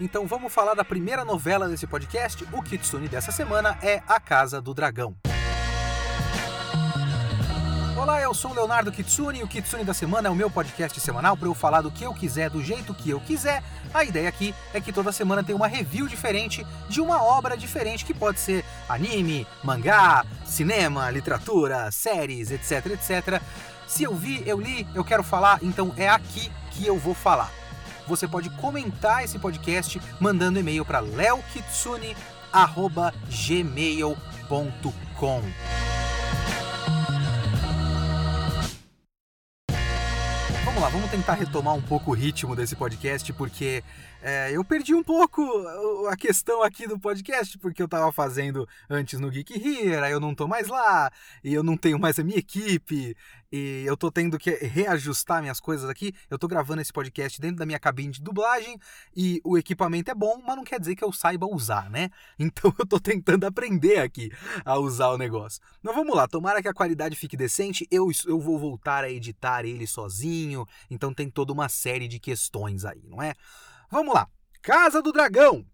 Então vamos falar da primeira novela desse podcast. O Kitsune dessa semana é A Casa do Dragão. Olá, eu sou o Leonardo Kitsune e o Kitsune da Semana é o meu podcast semanal para eu falar do que eu quiser, do jeito que eu quiser. A ideia aqui é que toda semana tem uma review diferente de uma obra diferente que pode ser anime, mangá, cinema, literatura, séries, etc, etc. Se eu vi, eu li, eu quero falar, então é aqui que eu vou falar. Você pode comentar esse podcast mandando e-mail para leokitsune@gmail.com. Vamos lá, vamos tentar retomar um pouco o ritmo desse podcast, porque é, eu perdi um pouco a questão aqui do podcast, porque eu tava fazendo antes no Geek Here, aí eu não tô mais lá, e eu não tenho mais a minha equipe, e eu tô tendo que reajustar minhas coisas aqui. Eu tô gravando esse podcast dentro da minha cabine de dublagem, e o equipamento é bom, mas não quer dizer que eu saiba usar, né? Então eu tô tentando aprender aqui a usar o negócio. Mas vamos lá, tomara que a qualidade fique decente, eu, eu vou voltar a editar ele sozinho, então tem toda uma série de questões aí, não é? Vamos lá. Casa do Dragão.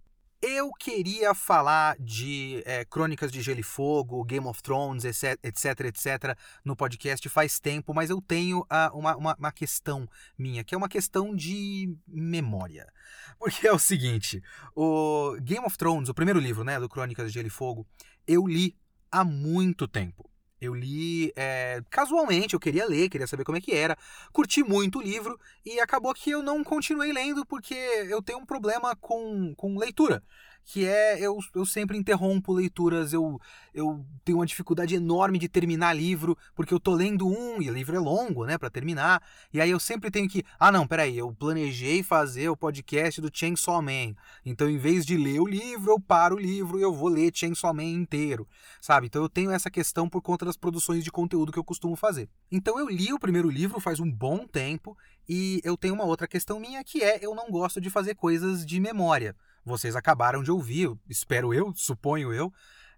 Eu queria falar de é, Crônicas de Gelo e Fogo, Game of Thrones, etc, etc, etc, no podcast faz tempo, mas eu tenho uh, uma, uma, uma, questão minha, que é uma questão de memória. Porque é o seguinte: o Game of Thrones, o primeiro livro né, do Crônicas de Gelo e Fogo, eu li há muito tempo. Eu li é, casualmente, eu queria ler, queria saber como é que era. Curti muito o livro e acabou que eu não continuei lendo porque eu tenho um problema com, com leitura que é eu, eu sempre interrompo leituras, eu, eu tenho uma dificuldade enorme de terminar livro, porque eu tô lendo um e o livro é longo, né, para terminar, e aí eu sempre tenho que, ah não, peraí, eu planejei fazer o podcast do Chainsaw Man, então em vez de ler o livro, eu paro o livro e eu vou ler Chainsaw Man inteiro, sabe? Então eu tenho essa questão por conta das produções de conteúdo que eu costumo fazer. Então eu li o primeiro livro faz um bom tempo, e eu tenho uma outra questão minha que é eu não gosto de fazer coisas de memória vocês acabaram de ouvir, espero eu, suponho eu,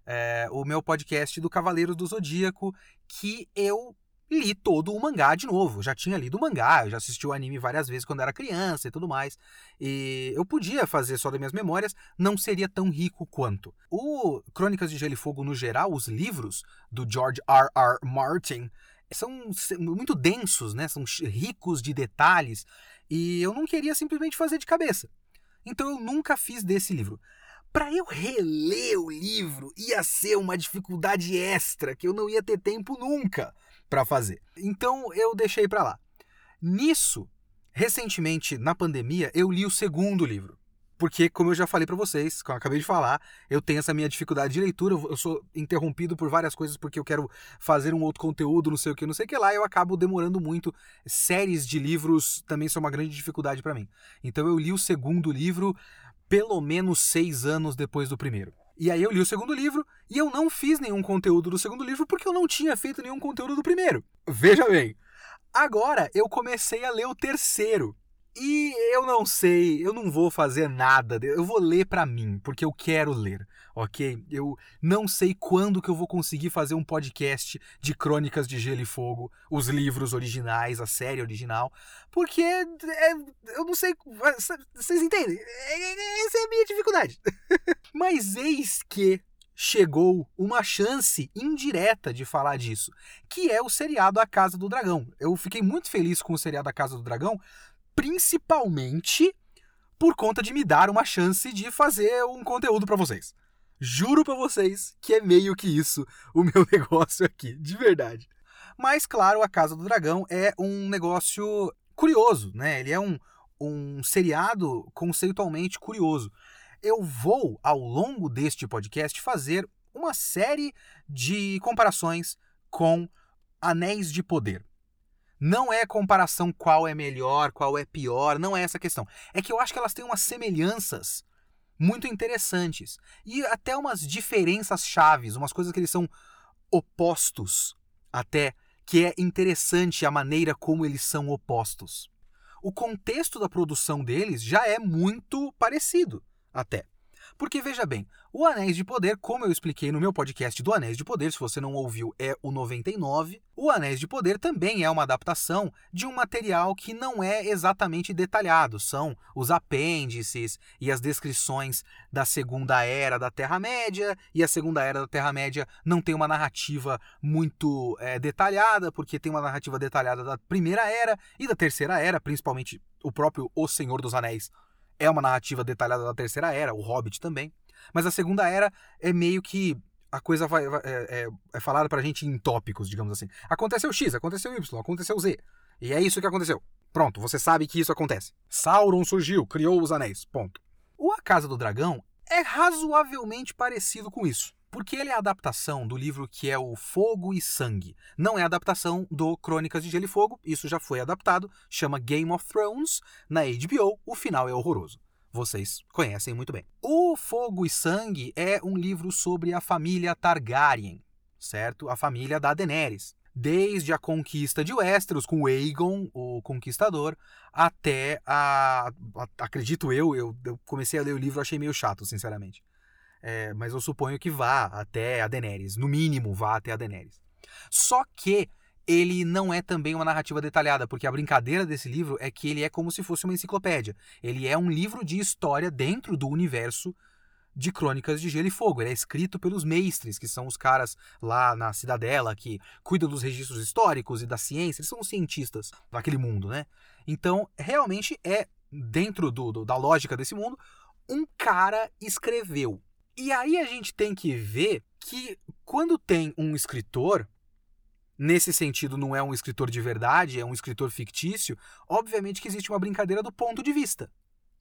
é, o meu podcast do Cavaleiros do Zodíaco, que eu li todo o mangá de novo. Já tinha lido o mangá, eu já assisti o anime várias vezes quando era criança e tudo mais. E eu podia fazer só das minhas memórias, não seria tão rico quanto. O Crônicas de Gelo e Fogo, no geral, os livros do George R. R. Martin, são muito densos, né? São ricos de detalhes. E eu não queria simplesmente fazer de cabeça. Então eu nunca fiz desse livro. Para eu reler o livro ia ser uma dificuldade extra que eu não ia ter tempo nunca para fazer. Então eu deixei para lá. Nisso, recentemente na pandemia, eu li o segundo livro. Porque, como eu já falei para vocês, como eu acabei de falar, eu tenho essa minha dificuldade de leitura, eu sou interrompido por várias coisas porque eu quero fazer um outro conteúdo, não sei o que, não sei o que lá, eu acabo demorando muito. Séries de livros também são uma grande dificuldade para mim. Então eu li o segundo livro pelo menos seis anos depois do primeiro. E aí eu li o segundo livro e eu não fiz nenhum conteúdo do segundo livro porque eu não tinha feito nenhum conteúdo do primeiro. Veja bem. Agora eu comecei a ler o terceiro. E eu não sei, eu não vou fazer nada, eu vou ler para mim, porque eu quero ler, ok? Eu não sei quando que eu vou conseguir fazer um podcast de Crônicas de Gelo e Fogo, os livros originais, a série original, porque é, eu não sei, vocês entendem? É, essa é a minha dificuldade. Mas eis que chegou uma chance indireta de falar disso, que é o seriado A Casa do Dragão. Eu fiquei muito feliz com o seriado A Casa do Dragão, principalmente por conta de me dar uma chance de fazer um conteúdo para vocês. Juro para vocês que é meio que isso o meu negócio aqui, de verdade. Mas claro, a Casa do Dragão é um negócio curioso, né? Ele é um, um seriado conceitualmente curioso. Eu vou, ao longo deste podcast, fazer uma série de comparações com Anéis de Poder. Não é comparação qual é melhor, qual é pior, não é essa questão. É que eu acho que elas têm umas semelhanças muito interessantes e até umas diferenças chaves, umas coisas que eles são opostos até, que é interessante a maneira como eles são opostos. O contexto da produção deles já é muito parecido, até. Porque veja bem, o Anéis de Poder, como eu expliquei no meu podcast do Anéis de Poder, se você não ouviu, é o 99. O Anéis de Poder também é uma adaptação de um material que não é exatamente detalhado. São os apêndices e as descrições da Segunda Era da Terra-média. E a Segunda Era da Terra-média não tem uma narrativa muito é, detalhada, porque tem uma narrativa detalhada da Primeira Era e da Terceira Era, principalmente o próprio O Senhor dos Anéis é uma narrativa detalhada da Terceira Era, o Hobbit também. Mas a Segunda Era é meio que a coisa vai, vai é, é, é falada pra gente em tópicos, digamos assim. Aconteceu X, aconteceu Y, aconteceu Z. E é isso que aconteceu. Pronto, você sabe que isso acontece. Sauron surgiu, criou os anéis. Ponto. O A Casa do Dragão é razoavelmente parecido com isso. Porque ele é a adaptação do livro que é o Fogo e Sangue. Não é a adaptação do Crônicas de Gelo e Fogo, isso já foi adaptado, chama Game of Thrones. Na HBO, o final é horroroso. Vocês conhecem muito bem. O Fogo e Sangue é um livro sobre a família Targaryen, certo? A família da Daenerys. Desde a conquista de Westeros com Aegon, o Conquistador, até a. acredito eu, eu, eu comecei a ler o livro achei meio chato, sinceramente. É, mas eu suponho que vá até a Daenerys. No mínimo, vá até a Daenerys. Só que ele não é também uma narrativa detalhada, porque a brincadeira desse livro é que ele é como se fosse uma enciclopédia. Ele é um livro de história dentro do universo de Crônicas de Gelo e Fogo. Ele é escrito pelos mestres, que são os caras lá na cidadela que cuidam dos registros históricos e da ciência. Eles são os cientistas daquele mundo, né? Então, realmente é, dentro do, do da lógica desse mundo, um cara escreveu. E aí a gente tem que ver que quando tem um escritor, nesse sentido não é um escritor de verdade, é um escritor fictício, obviamente que existe uma brincadeira do ponto de vista.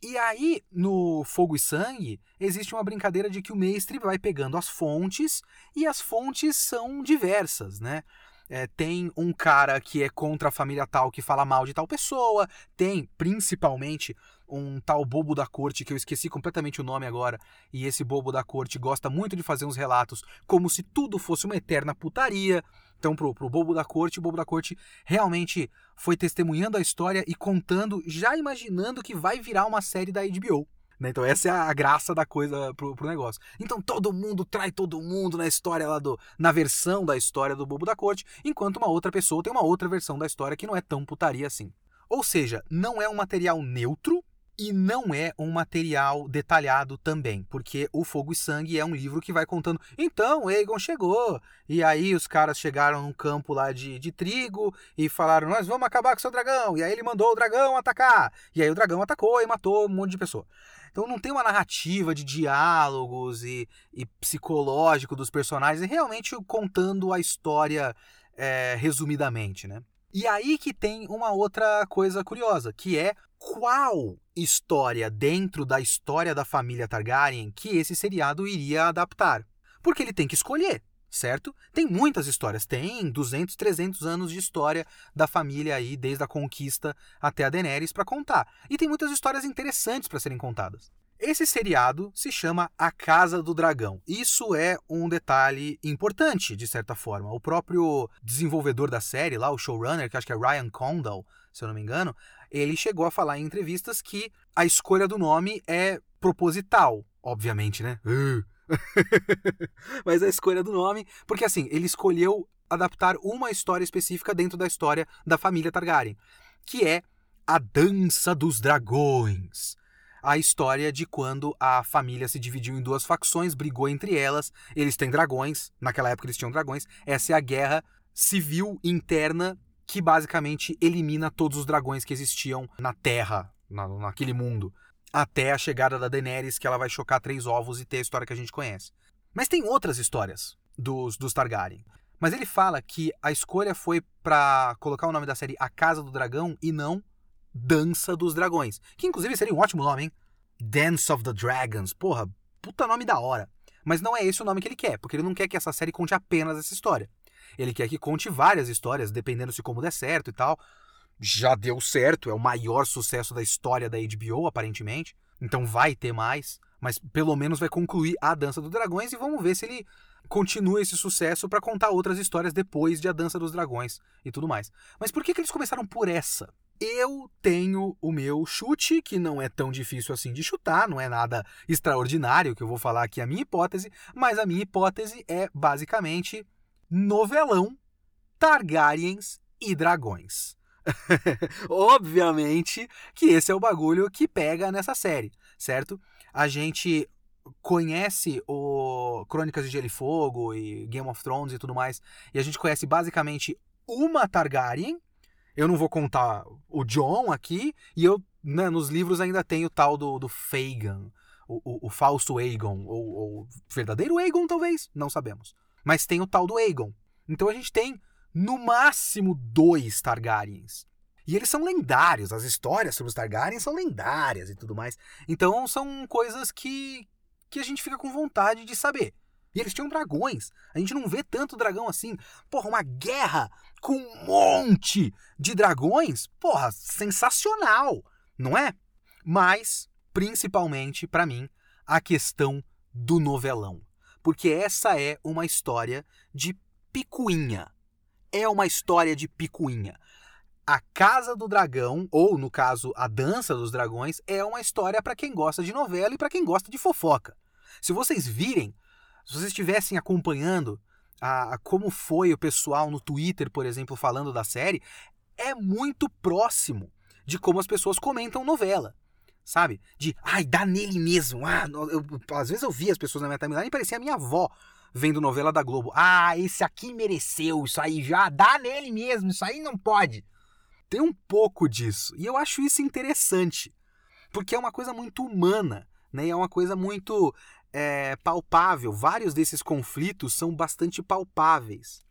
E aí, no Fogo e Sangue, existe uma brincadeira de que o mestre vai pegando as fontes, e as fontes são diversas, né? É, tem um cara que é contra a família tal que fala mal de tal pessoa, tem principalmente um tal bobo da corte que eu esqueci completamente o nome agora, e esse bobo da corte gosta muito de fazer uns relatos como se tudo fosse uma eterna putaria. Então, pro, pro bobo da corte, o bobo da corte realmente foi testemunhando a história e contando, já imaginando que vai virar uma série da HBO. Né? Então essa é a graça da coisa pro, pro negócio. Então todo mundo trai todo mundo na história lá do. na versão da história do Bobo da Corte, enquanto uma outra pessoa tem uma outra versão da história que não é tão putaria assim. Ou seja, não é um material neutro, e não é um material detalhado também, porque O Fogo e Sangue é um livro que vai contando. Então, Aegon chegou, e aí os caras chegaram num campo lá de, de trigo e falaram: Nós vamos acabar com seu dragão. E aí ele mandou o dragão atacar. E aí o dragão atacou e matou um monte de pessoa. Então não tem uma narrativa de diálogos e, e psicológico dos personagens, é realmente contando a história é, resumidamente, né? E aí que tem uma outra coisa curiosa, que é qual história dentro da história da família Targaryen que esse seriado iria adaptar. Porque ele tem que escolher, certo? Tem muitas histórias, tem 200, 300 anos de história da família aí, desde a conquista até a Daenerys para contar. E tem muitas histórias interessantes para serem contadas. Esse seriado se chama A Casa do Dragão. Isso é um detalhe importante, de certa forma. O próprio desenvolvedor da série, lá, o showrunner, que acho que é Ryan Condal, se eu não me engano, ele chegou a falar em entrevistas que a escolha do nome é proposital, obviamente, né? Mas a escolha do nome, porque assim, ele escolheu adaptar uma história específica dentro da história da família Targaryen, que é a Dança dos Dragões. A história de quando a família se dividiu em duas facções, brigou entre elas, eles têm dragões, naquela época eles tinham dragões, essa é a guerra civil interna que basicamente elimina todos os dragões que existiam na Terra, na, naquele mundo. Até a chegada da Daenerys, que ela vai chocar três ovos e ter a história que a gente conhece. Mas tem outras histórias dos, dos Targaryen. Mas ele fala que a escolha foi para colocar o nome da série A Casa do Dragão e não Dança dos Dragões. Que inclusive seria um ótimo nome, hein? Dance of the Dragons. Porra, puta nome da hora. Mas não é esse o nome que ele quer, porque ele não quer que essa série conte apenas essa história. Ele quer que conte várias histórias, dependendo se como der certo e tal. Já deu certo, é o maior sucesso da história da HBO, aparentemente. Então vai ter mais, mas pelo menos vai concluir a Dança dos Dragões e vamos ver se ele continua esse sucesso para contar outras histórias depois de A Dança dos Dragões e tudo mais. Mas por que, que eles começaram por essa? Eu tenho o meu chute, que não é tão difícil assim de chutar, não é nada extraordinário que eu vou falar aqui a minha hipótese, mas a minha hipótese é basicamente novelão, Targaryens e dragões. Obviamente que esse é o bagulho que pega nessa série, certo? A gente conhece o Crônicas de Gelo e Fogo e Game of Thrones e tudo mais, e a gente conhece basicamente uma Targaryen, eu não vou contar o John aqui, e eu, né, nos livros ainda tem o tal do, do Fagan, o, o, o falso Aegon, ou o verdadeiro Aegon, talvez, não sabemos. Mas tem o tal do Aegon. Então a gente tem, no máximo, dois Targaryens. E eles são lendários, as histórias sobre os Targaryens são lendárias e tudo mais. Então são coisas que, que a gente fica com vontade de saber. E eles tinham dragões. A gente não vê tanto dragão assim. Porra, uma guerra com um monte de dragões. Porra, sensacional, não é? Mas, principalmente para mim, a questão do novelão. Porque essa é uma história de picuinha. É uma história de picuinha. A Casa do Dragão, ou no caso, A Dança dos Dragões, é uma história para quem gosta de novela e para quem gosta de fofoca. Se vocês virem se vocês estivessem acompanhando a, a, como foi o pessoal no Twitter, por exemplo, falando da série, é muito próximo de como as pessoas comentam novela. Sabe? De, ai, dá nele mesmo. Ah, eu, às vezes eu via as pessoas na minha timeline e parecia a minha avó vendo novela da Globo. Ah, esse aqui mereceu, isso aí já dá nele mesmo, isso aí não pode. Tem um pouco disso. E eu acho isso interessante. Porque é uma coisa muito humana, né? É uma coisa muito é, palpável. Vários desses conflitos são bastante palpáveis.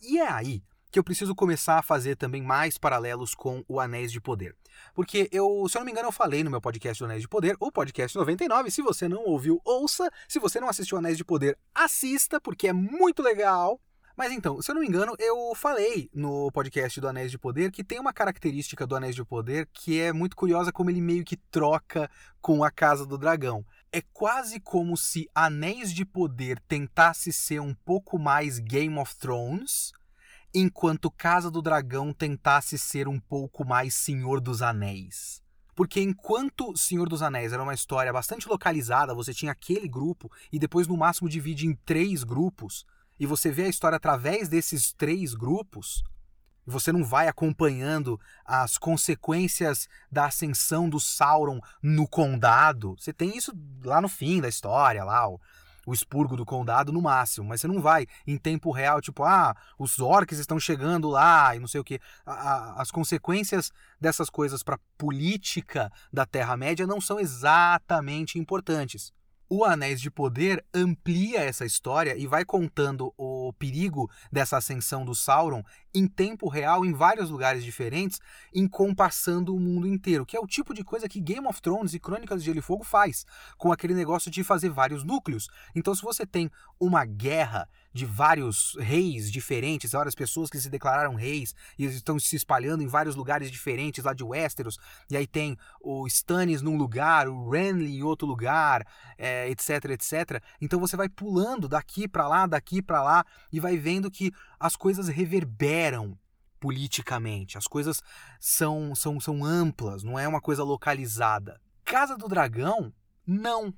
E é aí que eu preciso começar a fazer também mais paralelos com o Anéis de Poder. Porque eu, se eu não me engano, eu falei no meu podcast do Anéis de Poder, o podcast 99. Se você não ouviu, ouça. Se você não assistiu Anéis de Poder, assista, porque é muito legal. Mas então, se eu não me engano, eu falei no podcast do Anéis de Poder que tem uma característica do Anéis de Poder que é muito curiosa como ele meio que troca com a Casa do Dragão. É quase como se Anéis de Poder tentasse ser um pouco mais Game of Thrones, enquanto Casa do Dragão tentasse ser um pouco mais Senhor dos Anéis. Porque enquanto Senhor dos Anéis era uma história bastante localizada, você tinha aquele grupo e depois no máximo divide em três grupos, e você vê a história através desses três grupos, e você não vai acompanhando as consequências da ascensão do Sauron no condado. Você tem isso lá no fim da história, lá o, o expurgo do condado no máximo, mas você não vai em tempo real, tipo, ah, os orcs estão chegando lá e não sei o que. As consequências dessas coisas para a política da Terra-média não são exatamente importantes. O Anéis de Poder amplia essa história e vai contando o perigo dessa ascensão do Sauron em tempo real em vários lugares diferentes, encompassando o mundo inteiro, que é o tipo de coisa que Game of Thrones e Crônicas de Gelo e Fogo faz, com aquele negócio de fazer vários núcleos. Então, se você tem uma guerra de vários reis diferentes, várias pessoas que se declararam reis e estão se espalhando em vários lugares diferentes lá de Westeros. E aí tem o Stannis num lugar, o Renly em outro lugar, é, etc, etc. Então você vai pulando daqui para lá, daqui para lá e vai vendo que as coisas reverberam politicamente. As coisas são, são, são amplas, não é uma coisa localizada. Casa do Dragão, não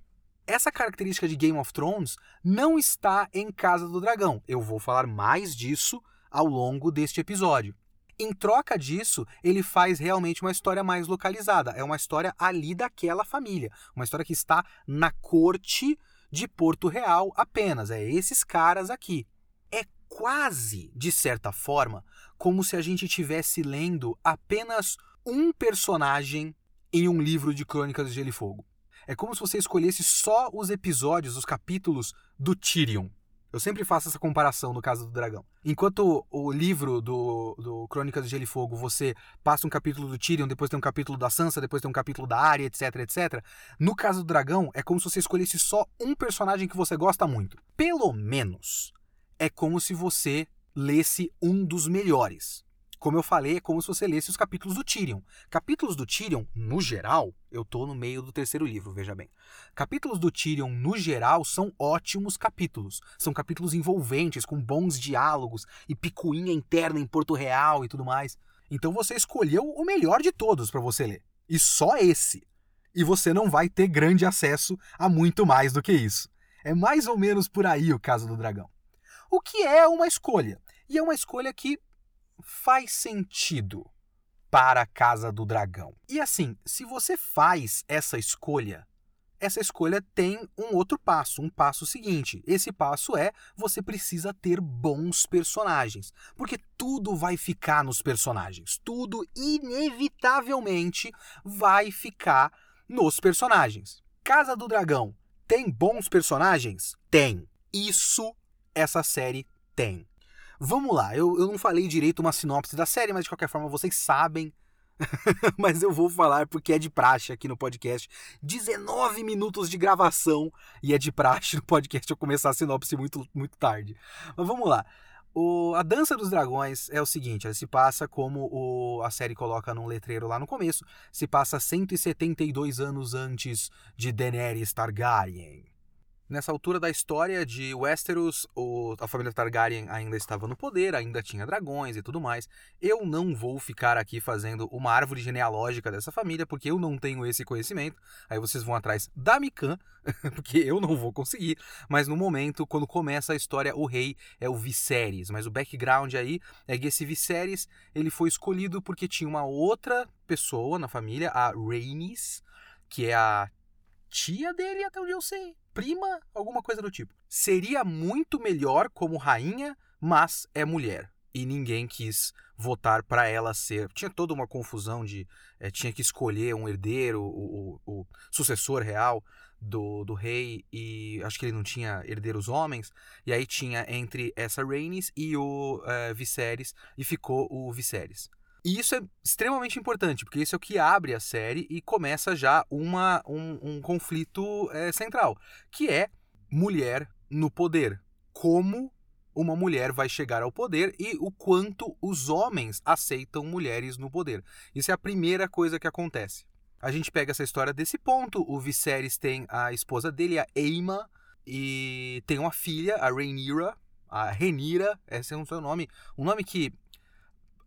essa característica de Game of Thrones não está em Casa do Dragão. Eu vou falar mais disso ao longo deste episódio. Em troca disso, ele faz realmente uma história mais localizada. É uma história ali daquela família. Uma história que está na corte de Porto Real apenas. É esses caras aqui. É quase, de certa forma, como se a gente estivesse lendo apenas um personagem em um livro de Crônicas de Gelo e Fogo. É como se você escolhesse só os episódios, os capítulos do Tyrion. Eu sempre faço essa comparação no caso do dragão. Enquanto o livro do, do Crônicas de Gelo e Fogo, você passa um capítulo do Tyrion, depois tem um capítulo da Sansa, depois tem um capítulo da Arya, etc, etc. No caso do dragão, é como se você escolhesse só um personagem que você gosta muito. Pelo menos, é como se você lesse um dos melhores. Como eu falei, é como se você lesse os capítulos do Tyrion. Capítulos do Tyrion, no geral, eu tô no meio do terceiro livro, veja bem. Capítulos do Tyrion, no geral, são ótimos capítulos. São capítulos envolventes, com bons diálogos e picuinha interna em Porto Real e tudo mais. Então você escolheu o melhor de todos para você ler. E só esse. E você não vai ter grande acesso a muito mais do que isso. É mais ou menos por aí o caso do dragão. O que é uma escolha? E é uma escolha que faz sentido para a Casa do Dragão. E assim, se você faz essa escolha, essa escolha tem um outro passo, um passo seguinte. Esse passo é você precisa ter bons personagens, porque tudo vai ficar nos personagens. Tudo inevitavelmente vai ficar nos personagens. Casa do Dragão tem bons personagens? Tem. Isso essa série tem. Vamos lá, eu, eu não falei direito uma sinopse da série, mas de qualquer forma vocês sabem. mas eu vou falar porque é de praxe aqui no podcast. 19 minutos de gravação e é de praxe no podcast eu começar a sinopse muito, muito tarde. Mas vamos lá. O, a Dança dos Dragões é o seguinte: ela se passa como o, a série coloca num letreiro lá no começo, se passa 172 anos antes de Daenerys Targaryen. Nessa altura da história de Westeros, o, a família Targaryen ainda estava no poder, ainda tinha dragões e tudo mais. Eu não vou ficar aqui fazendo uma árvore genealógica dessa família, porque eu não tenho esse conhecimento. Aí vocês vão atrás da Mikan, porque eu não vou conseguir. Mas no momento, quando começa a história, o rei é o Viserys. Mas o background aí é que esse Viserys ele foi escolhido porque tinha uma outra pessoa na família, a Rhaenys, que é a tia dele, até onde eu sei. Prima, alguma coisa do tipo. Seria muito melhor como rainha, mas é mulher. E ninguém quis votar para ela ser. Tinha toda uma confusão de. É, tinha que escolher um herdeiro, o, o, o sucessor real do, do rei, e acho que ele não tinha herdeiros homens. E aí tinha entre essa Rhaenys e o é, Viserys, e ficou o Viserys. E isso é extremamente importante, porque isso é o que abre a série e começa já uma, um, um conflito é, central, que é mulher no poder. Como uma mulher vai chegar ao poder e o quanto os homens aceitam mulheres no poder. Isso é a primeira coisa que acontece. A gente pega essa história desse ponto. O Viserys tem a esposa dele, a Aema, e tem uma filha, a Rhaenyra, a Renira, esse é o seu nome, um nome que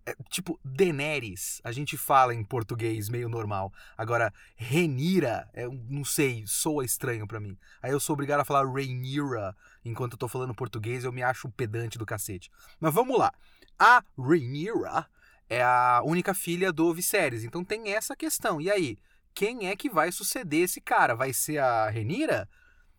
é, tipo, Daenerys, a gente fala em português meio normal. Agora, Renira, é, não sei, soa estranho para mim. Aí eu sou obrigado a falar Rhaenyra enquanto eu tô falando português, eu me acho um pedante do cacete. Mas vamos lá. A Rhaenyra é a única filha do Viserys, então tem essa questão. E aí, quem é que vai suceder esse cara? Vai ser a Renira?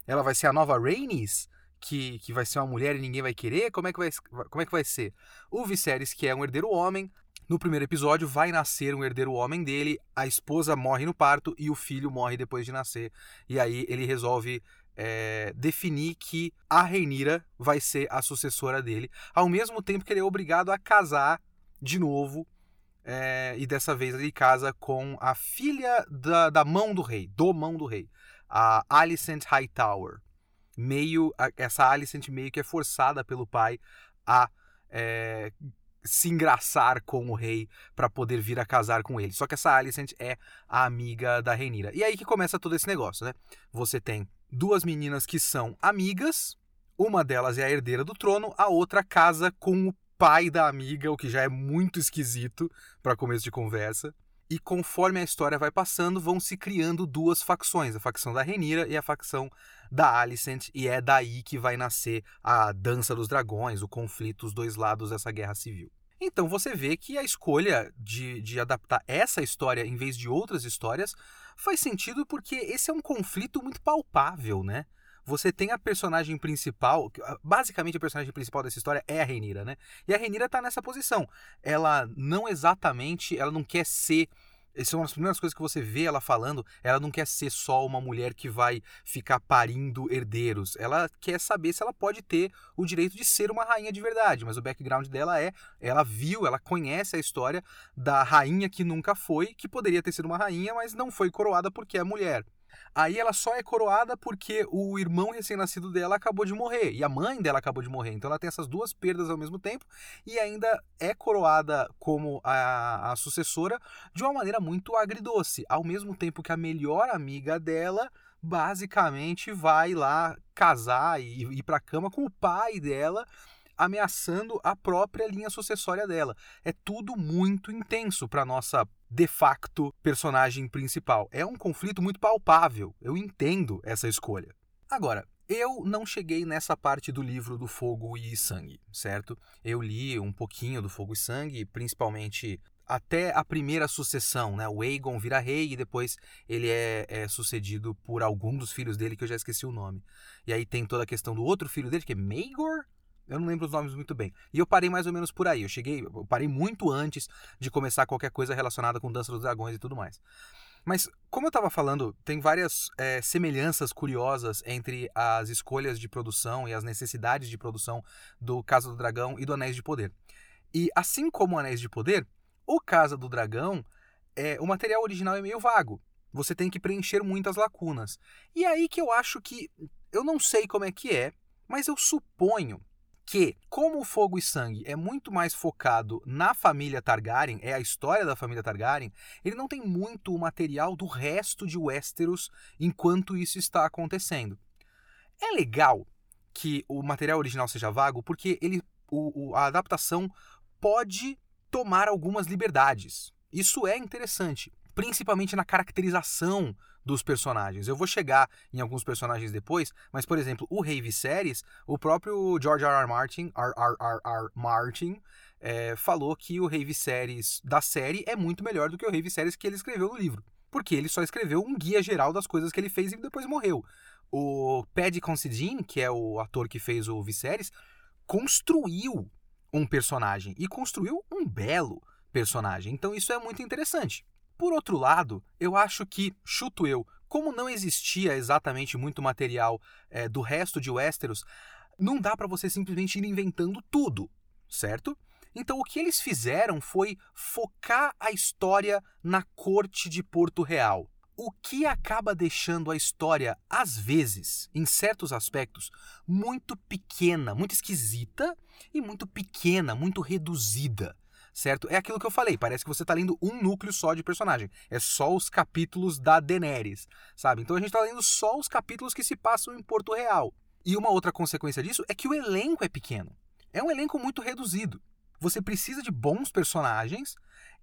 Ela vai ser a nova Rhaenys? Que, que vai ser uma mulher e ninguém vai querer? Como é que vai, como é que vai ser? O Viserys, que é um herdeiro homem, no primeiro episódio vai nascer um herdeiro homem dele, a esposa morre no parto e o filho morre depois de nascer. E aí ele resolve é, definir que a Reinira vai ser a sucessora dele, ao mesmo tempo que ele é obrigado a casar de novo. É, e dessa vez ele casa com a filha da, da mão do rei, do mão do rei, a Alicent Hightower meio essa Alicent meio que é forçada pelo pai a é, se engraçar com o rei para poder vir a casar com ele. Só que essa Alicent é a amiga da Renira. E aí que começa todo esse negócio, né? Você tem duas meninas que são amigas, uma delas é a herdeira do trono, a outra casa com o pai da amiga, o que já é muito esquisito para começo de conversa. E conforme a história vai passando, vão se criando duas facções, a facção da Renira e a facção da Alicent, e é daí que vai nascer a dança dos dragões, o conflito, os dois lados dessa guerra civil. Então você vê que a escolha de, de adaptar essa história em vez de outras histórias faz sentido porque esse é um conflito muito palpável, né? Você tem a personagem principal, basicamente a personagem principal dessa história é a Renira, né? E a Renira tá nessa posição. Ela não exatamente, ela não quer ser essa é uma das primeiras coisas que você vê ela falando. Ela não quer ser só uma mulher que vai ficar parindo herdeiros. Ela quer saber se ela pode ter o direito de ser uma rainha de verdade. Mas o background dela é: ela viu, ela conhece a história da rainha que nunca foi, que poderia ter sido uma rainha, mas não foi coroada porque é mulher. Aí ela só é coroada porque o irmão recém-nascido dela acabou de morrer e a mãe dela acabou de morrer. Então ela tem essas duas perdas ao mesmo tempo e ainda é coroada como a, a sucessora de uma maneira muito agridoce. Ao mesmo tempo que a melhor amiga dela basicamente vai lá casar e ir pra cama com o pai dela ameaçando a própria linha sucessória dela. É tudo muito intenso para nossa de facto personagem principal. É um conflito muito palpável. Eu entendo essa escolha. Agora, eu não cheguei nessa parte do livro do Fogo e Sangue, certo? Eu li um pouquinho do Fogo e Sangue, principalmente até a primeira sucessão, né? O Aegon vira rei e depois ele é, é, sucedido por algum dos filhos dele que eu já esqueci o nome. E aí tem toda a questão do outro filho dele, que é Maegor? Eu não lembro os nomes muito bem. E eu parei mais ou menos por aí. Eu cheguei, eu parei muito antes de começar qualquer coisa relacionada com Dança dos Dragões e tudo mais. Mas, como eu estava falando, tem várias é, semelhanças curiosas entre as escolhas de produção e as necessidades de produção do Casa do Dragão e do Anéis de Poder. E assim como o Anéis de Poder, o Casa do Dragão, é, o material original é meio vago. Você tem que preencher muitas lacunas. E é aí que eu acho que. Eu não sei como é que é, mas eu suponho que, como o Fogo e Sangue é muito mais focado na família Targaryen, é a história da família Targaryen, ele não tem muito o material do resto de Westeros enquanto isso está acontecendo. É legal que o material original seja vago, porque ele, o, o, a adaptação pode tomar algumas liberdades. Isso é interessante, principalmente na caracterização dos personagens. Eu vou chegar em alguns personagens depois, mas, por exemplo, o Rei Viserys, o próprio George R. R. Martin, R. R. R. R. Martin é, falou que o Rei Viserys da série é muito melhor do que o Rei Viserys que ele escreveu no livro. Porque ele só escreveu um guia geral das coisas que ele fez e depois morreu. O Paddy Considine, que é o ator que fez o Viserys, construiu um personagem e construiu um belo personagem. Então isso é muito interessante. Por outro lado, eu acho que, chuto eu, como não existia exatamente muito material é, do resto de Westeros, não dá para você simplesmente ir inventando tudo, certo? Então o que eles fizeram foi focar a história na corte de Porto Real. O que acaba deixando a história, às vezes, em certos aspectos, muito pequena, muito esquisita e muito pequena, muito reduzida certo? É aquilo que eu falei, parece que você está lendo um núcleo só de personagem. É só os capítulos da Daenerys, sabe? Então a gente está lendo só os capítulos que se passam em Porto Real. E uma outra consequência disso é que o elenco é pequeno. É um elenco muito reduzido. Você precisa de bons personagens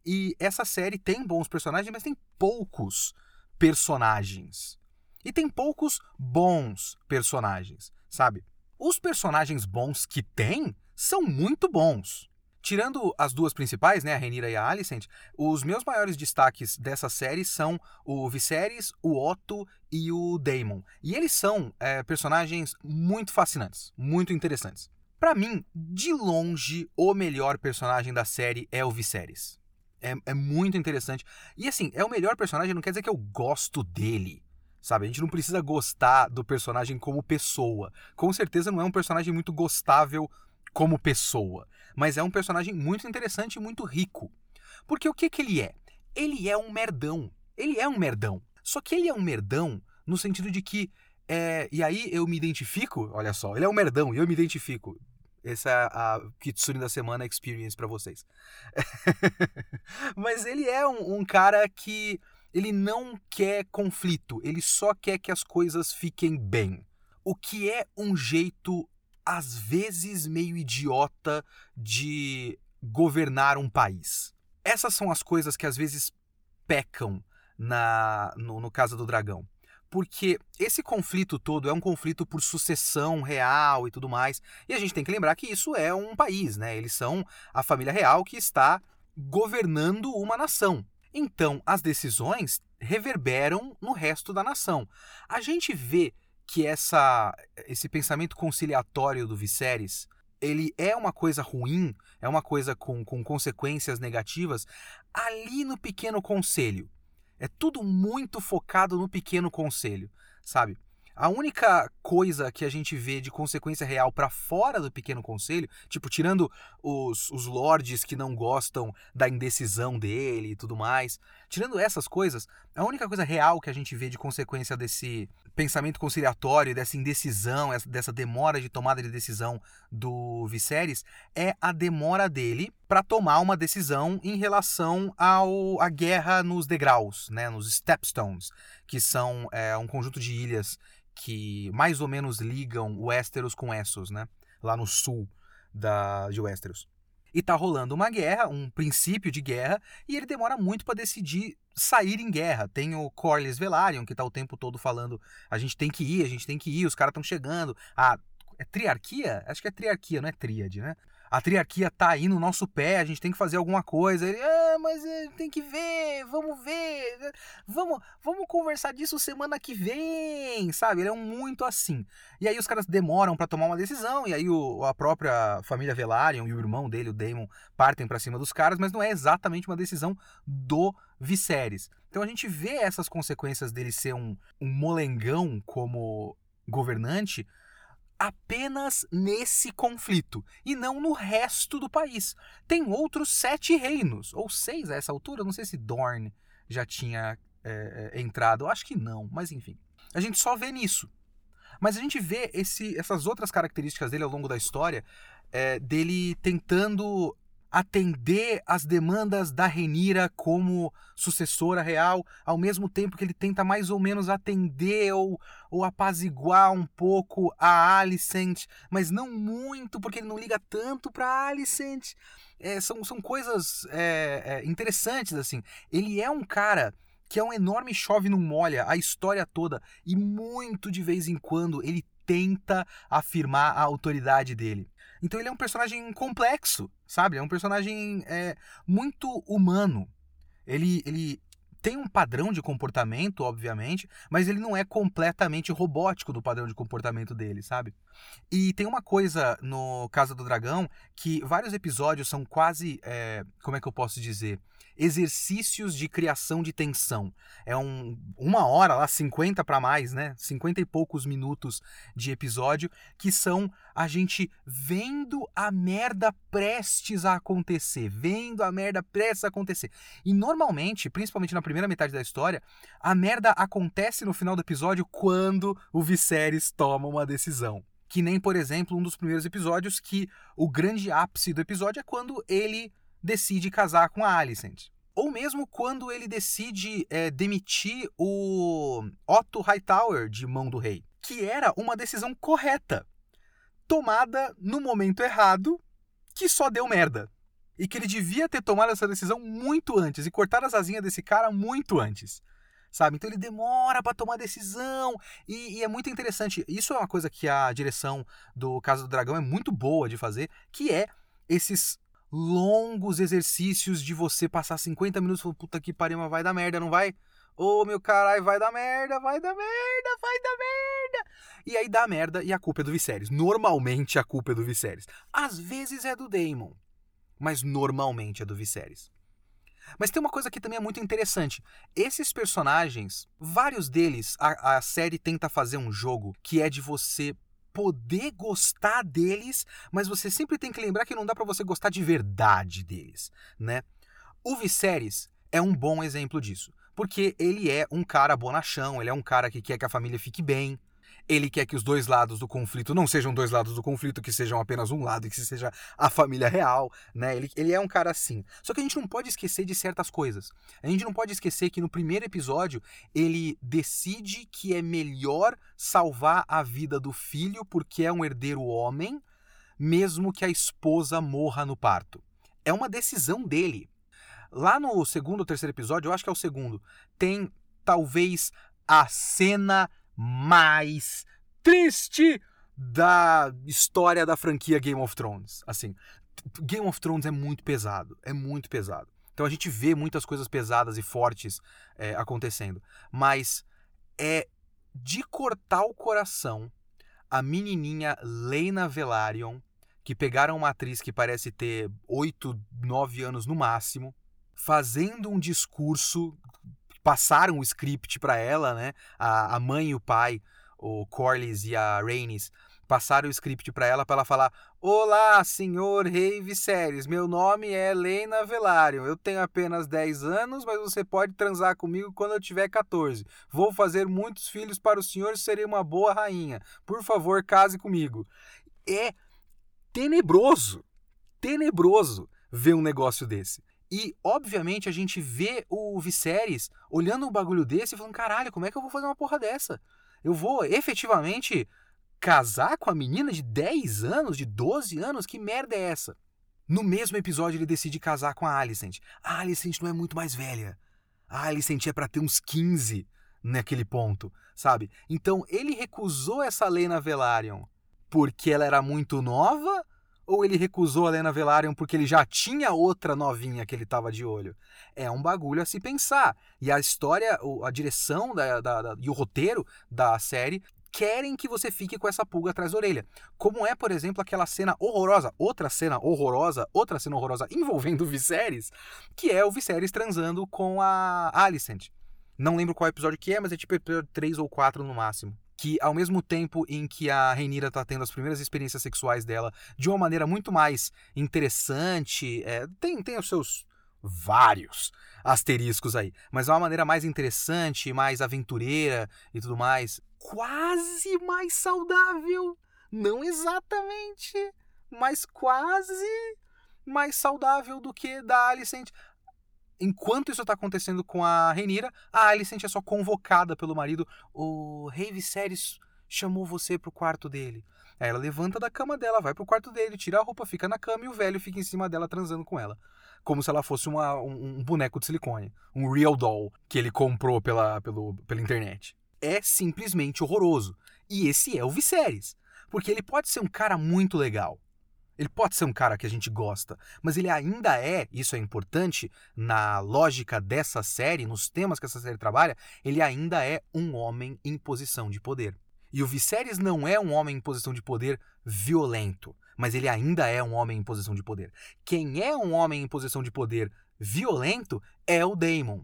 e essa série tem bons personagens, mas tem poucos personagens. E tem poucos bons personagens, sabe? Os personagens bons que tem são muito bons. Tirando as duas principais, né, a Renira e a Alicent, os meus maiores destaques dessa série são o Viserys, o Otto e o Daemon. E eles são é, personagens muito fascinantes, muito interessantes. Para mim, de longe, o melhor personagem da série é o Viserys. É, é muito interessante. E assim, é o melhor personagem, não quer dizer que eu gosto dele sabe? A gente não precisa gostar do personagem como pessoa. Com certeza não é um personagem muito gostável como pessoa, mas é um personagem muito interessante e muito rico. Porque o que, que ele é? Ele é um merdão. Ele é um merdão. Só que ele é um merdão no sentido de que. É, e aí eu me identifico, olha só, ele é um merdão e eu me identifico. Essa é a Kitsune da Semana Experience para vocês. Mas ele é um, um cara que ele não quer conflito, ele só quer que as coisas fiquem bem. O que é um jeito às vezes meio idiota de governar um país. Essas são as coisas que às vezes pecam na no, no Casa do Dragão. Porque esse conflito todo é um conflito por sucessão real e tudo mais. E a gente tem que lembrar que isso é um país, né? Eles são a família real que está governando uma nação. Então, as decisões reverberam no resto da nação. A gente vê que essa, esse pensamento conciliatório do Viserys ele é uma coisa ruim, é uma coisa com, com consequências negativas ali no pequeno conselho. É tudo muito focado no pequeno conselho, sabe? A única coisa que a gente vê de consequência real para fora do pequeno conselho, tipo, tirando os, os lords que não gostam da indecisão dele e tudo mais, tirando essas coisas, a única coisa real que a gente vê de consequência desse pensamento conciliatório, dessa indecisão, dessa demora de tomada de decisão do Viserys, é a demora dele para tomar uma decisão em relação ao, à guerra nos degraus, né, nos Stepstones, que são é, um conjunto de ilhas que mais ou menos ligam Westeros com Essos, né? Lá no sul da, de Westeros. E tá rolando uma guerra, um princípio de guerra, e ele demora muito para decidir sair em guerra. Tem o Corlys Velaryon, que tá o tempo todo falando: a gente tem que ir, a gente tem que ir, os caras estão chegando. A é triarquia? Acho que é triarquia, não é tríade, né? A triarquia tá aí no nosso pé, a gente tem que fazer alguma coisa. Ele, ah, mas é, tem que ver, vamos ver, vamos, vamos conversar disso semana que vem, sabe? Ele é um muito assim. E aí os caras demoram para tomar uma decisão, e aí o, a própria família Velaryon e o irmão dele, o Daemon, partem para cima dos caras, mas não é exatamente uma decisão do Viserys. Então a gente vê essas consequências dele ser um, um molengão como governante, apenas nesse conflito e não no resto do país. Tem outros sete reinos, ou seis a essa altura, não sei se Dorne já tinha é, entrado, eu acho que não, mas enfim. A gente só vê nisso. Mas a gente vê esse, essas outras características dele ao longo da história, é, dele tentando atender às demandas da Renira como sucessora real, ao mesmo tempo que ele tenta mais ou menos atender ou, ou apaziguar um pouco a Alicent, mas não muito, porque ele não liga tanto para Alicent. É, são, são coisas é, é, interessantes, assim. Ele é um cara que é um enorme chove não molha a história toda e muito de vez em quando ele tenta afirmar a autoridade dele. Então ele é um personagem complexo, sabe? É um personagem é, muito humano. Ele, ele tem um padrão de comportamento, obviamente, mas ele não é completamente robótico do padrão de comportamento dele, sabe? E tem uma coisa no Casa do Dragão que vários episódios são quase. É, como é que eu posso dizer? Exercícios de criação de tensão. É um, uma hora lá, 50 para mais, né? 50 e poucos minutos de episódio que são a gente vendo a merda prestes a acontecer, vendo a merda prestes a acontecer. E normalmente, principalmente na primeira metade da história, a merda acontece no final do episódio quando o Viserys toma uma decisão. Que nem, por exemplo, um dos primeiros episódios que o grande ápice do episódio é quando ele decide casar com a Alicent. Ou mesmo quando ele decide é, demitir o Otto Hightower de Mão do Rei, que era uma decisão correta, tomada no momento errado, que só deu merda. E que ele devia ter tomado essa decisão muito antes e cortar as asinhas desse cara muito antes. Sabe? Então ele demora para tomar decisão e, e, é muito interessante. Isso é uma coisa que a direção do Casa do Dragão é muito boa de fazer, que é esses longos exercícios de você passar 50 minutos falando, puta que pariu, mas vai dar merda, não vai? Ô oh, meu caralho, vai dar merda, vai dar merda, vai dar merda. E aí dá merda e a culpa é do Viserys. Normalmente a culpa é do Viserys. Às vezes é do Daemon, mas normalmente é do Viserys. Mas tem uma coisa que também é muito interessante. Esses personagens, vários deles, a, a série tenta fazer um jogo que é de você poder gostar deles, mas você sempre tem que lembrar que não dá para você gostar de verdade deles, né? O Viserys é um bom exemplo disso, porque ele é um cara bonachão, ele é um cara que quer que a família fique bem, ele quer que os dois lados do conflito não sejam dois lados do conflito, que sejam apenas um lado, que seja a família real, né? Ele, ele é um cara assim. Só que a gente não pode esquecer de certas coisas. A gente não pode esquecer que no primeiro episódio ele decide que é melhor salvar a vida do filho porque é um herdeiro homem, mesmo que a esposa morra no parto. É uma decisão dele. Lá no segundo ou terceiro episódio, eu acho que é o segundo, tem talvez a cena mais triste da história da franquia Game of Thrones. Assim, Game of Thrones é muito pesado, é muito pesado. Então a gente vê muitas coisas pesadas e fortes é, acontecendo, mas é de cortar o coração a menininha Lena Velaryon, que pegaram uma atriz que parece ter 8, 9 anos no máximo, fazendo um discurso passaram o script para ela, né? A, a mãe e o pai, o Corlys e a Rhaenys, passaram o script para ela para ela falar: "Olá, senhor rei Viserys, meu nome é Helena Velaryon. Eu tenho apenas 10 anos, mas você pode transar comigo quando eu tiver 14. Vou fazer muitos filhos para o senhor serei uma boa rainha. Por favor, case comigo." É tenebroso, tenebroso ver um negócio desse. E, obviamente, a gente vê o Viserys olhando um bagulho desse e falando: caralho, como é que eu vou fazer uma porra dessa? Eu vou efetivamente casar com a menina de 10 anos, de 12 anos? Que merda é essa? No mesmo episódio, ele decide casar com a Alicent. A Alicent não é muito mais velha. A Alicent é para ter uns 15 naquele ponto, sabe? Então, ele recusou essa Lena Velaryon porque ela era muito nova? Ou ele recusou a Lena Velaryon porque ele já tinha outra novinha que ele estava de olho? É um bagulho a se pensar. E a história, a direção da, da, da, e o roteiro da série querem que você fique com essa pulga atrás da orelha. Como é, por exemplo, aquela cena horrorosa, outra cena horrorosa, outra cena horrorosa envolvendo o Viserys, que é o Viserys transando com a Alicent. Não lembro qual episódio que é, mas é tipo episódio 3 ou 4 no máximo. Que ao mesmo tempo em que a Reinira tá tendo as primeiras experiências sexuais dela de uma maneira muito mais interessante, é, tem, tem os seus vários asteriscos aí, mas é uma maneira mais interessante, mais aventureira e tudo mais quase mais saudável. Não exatamente, mas quase mais saudável do que da Alicent. Enquanto isso está acontecendo com a Renira, a Alicent é só convocada pelo marido. O rei Viserys chamou você pro quarto dele. Aí ela levanta da cama dela, vai pro quarto dele, tira a roupa, fica na cama e o velho fica em cima dela transando com ela. Como se ela fosse uma, um, um boneco de silicone. Um real doll que ele comprou pela, pelo, pela internet é simplesmente horroroso. E esse é o Viserys. Porque ele pode ser um cara muito legal. Ele pode ser um cara que a gente gosta, mas ele ainda é, isso é importante, na lógica dessa série, nos temas que essa série trabalha, ele ainda é um homem em posição de poder. E o Viserys não é um homem em posição de poder violento, mas ele ainda é um homem em posição de poder. Quem é um homem em posição de poder violento é o Daemon.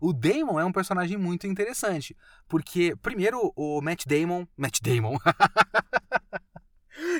O Damon é um personagem muito interessante, porque, primeiro, o Matt Damon. Matt Damon.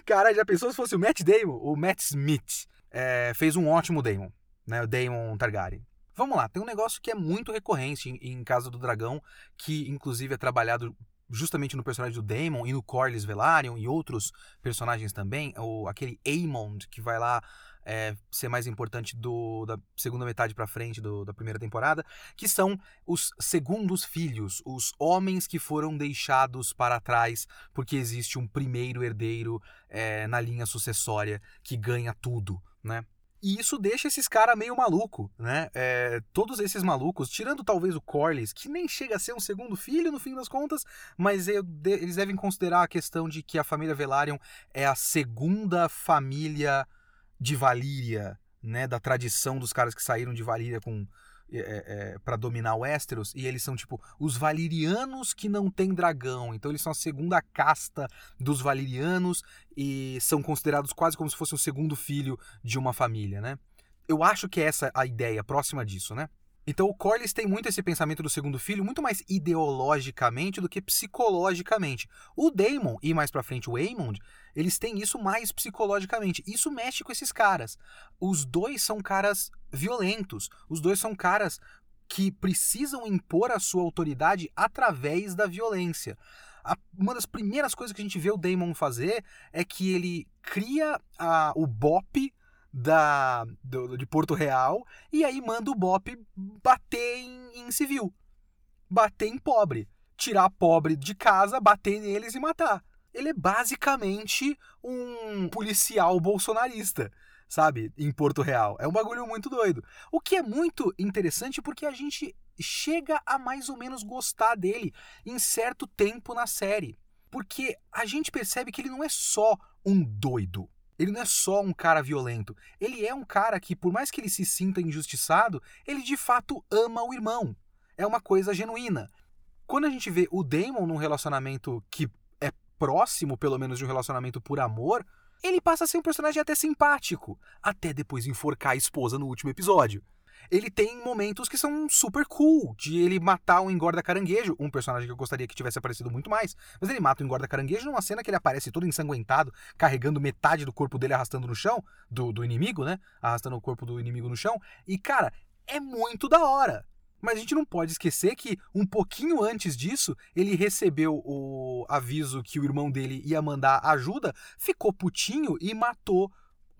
Cara, já pensou se fosse o Matt Damon? O Matt Smith é, fez um ótimo Damon, né? O Damon Targaryen. Vamos lá, tem um negócio que é muito recorrente em, em Casa do Dragão, que inclusive é trabalhado justamente no personagem do Daemon e no Corlys Velaryon e outros personagens também, o, aquele Aemond que vai lá é, ser mais importante do, da segunda metade para frente do, da primeira temporada, que são os segundos filhos, os homens que foram deixados para trás porque existe um primeiro herdeiro é, na linha sucessória que ganha tudo, né? E isso deixa esses caras meio maluco, né? É, todos esses malucos, tirando talvez o Corlys, que nem chega a ser um segundo filho no fim das contas, mas eles devem considerar a questão de que a família Velaryon é a segunda família de Valíria, né, da tradição dos caras que saíram de Valíria com é, é, para dominar Westeros, e eles são tipo os valirianos que não têm dragão. Então eles são a segunda casta dos valirianos e são considerados quase como se fosse o segundo filho de uma família, né? Eu acho que é essa a ideia próxima disso, né? Então o Corlys tem muito esse pensamento do segundo filho, muito mais ideologicamente do que psicologicamente. O Daemon e mais para frente o Aemond, eles têm isso mais psicologicamente. Isso mexe com esses caras. Os dois são caras violentos. Os dois são caras que precisam impor a sua autoridade através da violência. A, uma das primeiras coisas que a gente vê o Daemon fazer é que ele cria a, o BOP da, do, de Porto Real e aí manda o Bop bater em, em civil, bater em pobre, tirar pobre de casa, bater neles e matar. Ele é basicamente um policial bolsonarista, sabe? Em Porto Real. É um bagulho muito doido. O que é muito interessante porque a gente chega a mais ou menos gostar dele em certo tempo na série. Porque a gente percebe que ele não é só um doido. Ele não é só um cara violento. Ele é um cara que, por mais que ele se sinta injustiçado, ele de fato ama o irmão. É uma coisa genuína. Quando a gente vê o Damon num relacionamento que é próximo, pelo menos, de um relacionamento por amor, ele passa a ser um personagem até simpático. Até depois enforcar a esposa no último episódio ele tem momentos que são super cool, de ele matar um engorda caranguejo, um personagem que eu gostaria que tivesse aparecido muito mais, mas ele mata o engorda caranguejo numa cena que ele aparece todo ensanguentado, carregando metade do corpo dele arrastando no chão, do, do inimigo, né? Arrastando o corpo do inimigo no chão. E, cara, é muito da hora. Mas a gente não pode esquecer que um pouquinho antes disso, ele recebeu o aviso que o irmão dele ia mandar ajuda, ficou putinho e matou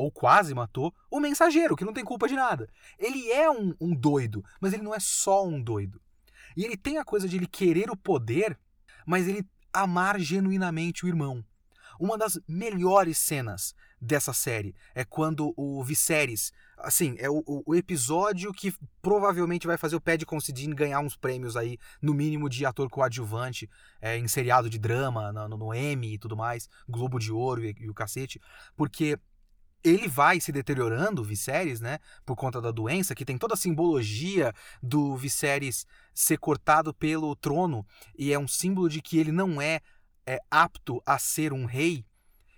ou quase matou, o mensageiro, que não tem culpa de nada. Ele é um, um doido, mas ele não é só um doido. E ele tem a coisa de ele querer o poder, mas ele amar genuinamente o irmão. Uma das melhores cenas dessa série é quando o Viserys, assim, é o, o, episódio que provavelmente vai fazer o Paddy Considine ganhar uns prêmios aí, no mínimo de ator coadjuvante, é, em seriado de drama, no, no Emmy e tudo mais, Globo de Ouro e, e o cacete, porque ele vai se deteriorando, o Viserys, né, por conta da doença, que tem toda a simbologia do Viserys ser cortado pelo trono e é um símbolo de que ele não é, é apto a ser um rei.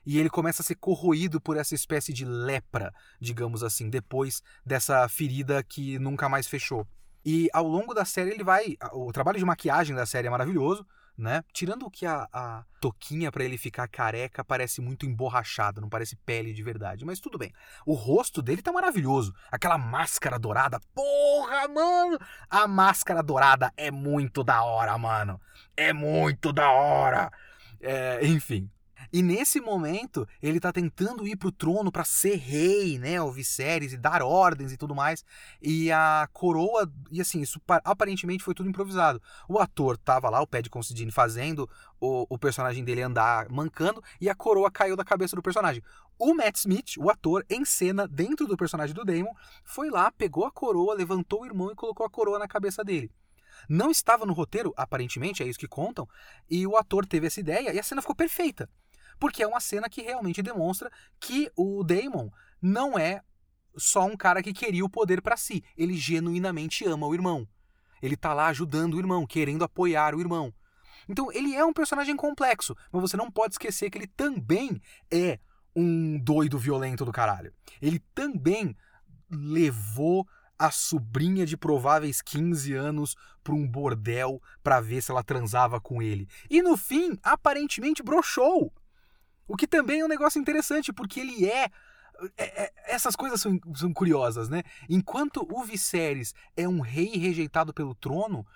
E ele começa a ser corroído por essa espécie de lepra, digamos assim, depois dessa ferida que nunca mais fechou. E ao longo da série ele vai. O trabalho de maquiagem da série é maravilhoso né? Tirando que a, a toquinha para ele ficar careca parece muito emborrachada, não parece pele de verdade, mas tudo bem. O rosto dele tá maravilhoso. Aquela máscara dourada, porra, mano! A máscara dourada é muito da hora, mano. É muito da hora. É, enfim, e nesse momento, ele tá tentando ir pro trono para ser rei, né, o Viserys e dar ordens e tudo mais. E a coroa, e assim, isso aparentemente foi tudo improvisado. O ator tava lá, o Paddy Considine fazendo o, o personagem dele andar mancando e a coroa caiu da cabeça do personagem. O Matt Smith, o ator, em cena dentro do personagem do Damon, foi lá, pegou a coroa, levantou o irmão e colocou a coroa na cabeça dele. Não estava no roteiro, aparentemente, é isso que contam, e o ator teve essa ideia e a cena ficou perfeita. Porque é uma cena que realmente demonstra que o Damon não é só um cara que queria o poder para si. Ele genuinamente ama o irmão. Ele tá lá ajudando o irmão, querendo apoiar o irmão. Então ele é um personagem complexo, mas você não pode esquecer que ele também é um doido violento do caralho. Ele também levou a sobrinha de prováveis 15 anos para um bordel para ver se ela transava com ele. E no fim, aparentemente broxou. O que também é um negócio interessante, porque ele é. é, é essas coisas são, são curiosas, né? Enquanto o Viserys é um rei rejeitado pelo trono,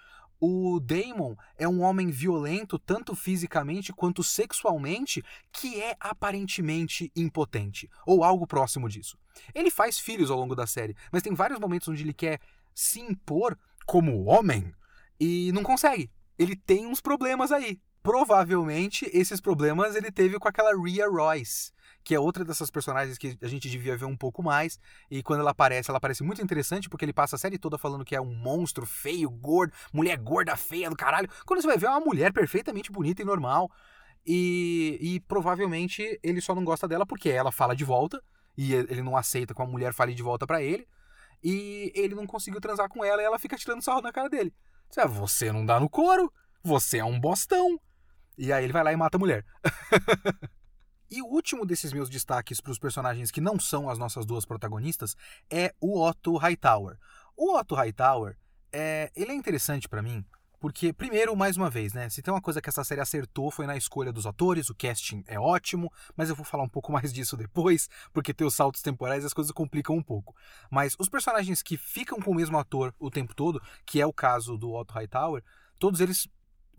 o Daemon é um homem violento, tanto fisicamente quanto sexualmente, que é aparentemente impotente, ou algo próximo disso. Ele faz filhos ao longo da série, mas tem vários momentos onde ele quer se impor como homem e não consegue. Ele tem uns problemas aí provavelmente esses problemas ele teve com aquela Rhea Royce, que é outra dessas personagens que a gente devia ver um pouco mais. E quando ela aparece, ela parece muito interessante, porque ele passa a série toda falando que é um monstro feio, gordo, mulher gorda, feia do caralho. Quando você vai ver, é uma mulher perfeitamente bonita e normal. E, e provavelmente ele só não gosta dela porque ela fala de volta, e ele não aceita que uma mulher fale de volta para ele. E ele não conseguiu transar com ela e ela fica tirando sarro na cara dele. Você não dá no couro, você é um bostão. E aí ele vai lá e mata a mulher. e o último desses meus destaques para os personagens que não são as nossas duas protagonistas é o Otto Hightower. O Otto Hightower, é, ele é interessante para mim porque, primeiro, mais uma vez, né? Se tem uma coisa que essa série acertou foi na escolha dos atores, o casting é ótimo, mas eu vou falar um pouco mais disso depois, porque tem os saltos temporais as coisas complicam um pouco. Mas os personagens que ficam com o mesmo ator o tempo todo, que é o caso do Otto Hightower, todos eles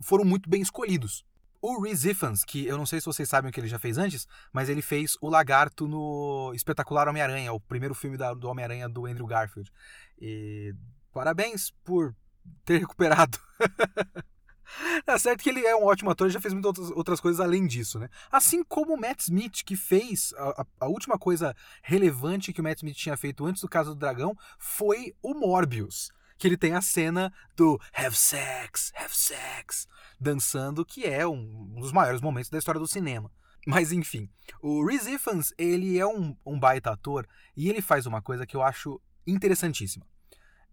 foram muito bem escolhidos. O Rhys Ifans, que eu não sei se vocês sabem o que ele já fez antes, mas ele fez o Lagarto no Espetacular Homem-Aranha, o primeiro filme da, do Homem-Aranha do Andrew Garfield. E parabéns por ter recuperado. Tá certo que ele é um ótimo ator e já fez muitas outras coisas além disso, né? Assim como o Matt Smith, que fez a, a, última coisa relevante que o Matt Smith tinha feito antes do caso do dragão foi o Morbius que ele tem a cena do have sex, have sex, dançando, que é um, um dos maiores momentos da história do cinema. Mas enfim, o Rhys Ifans, ele é um, um baita ator e ele faz uma coisa que eu acho interessantíssima.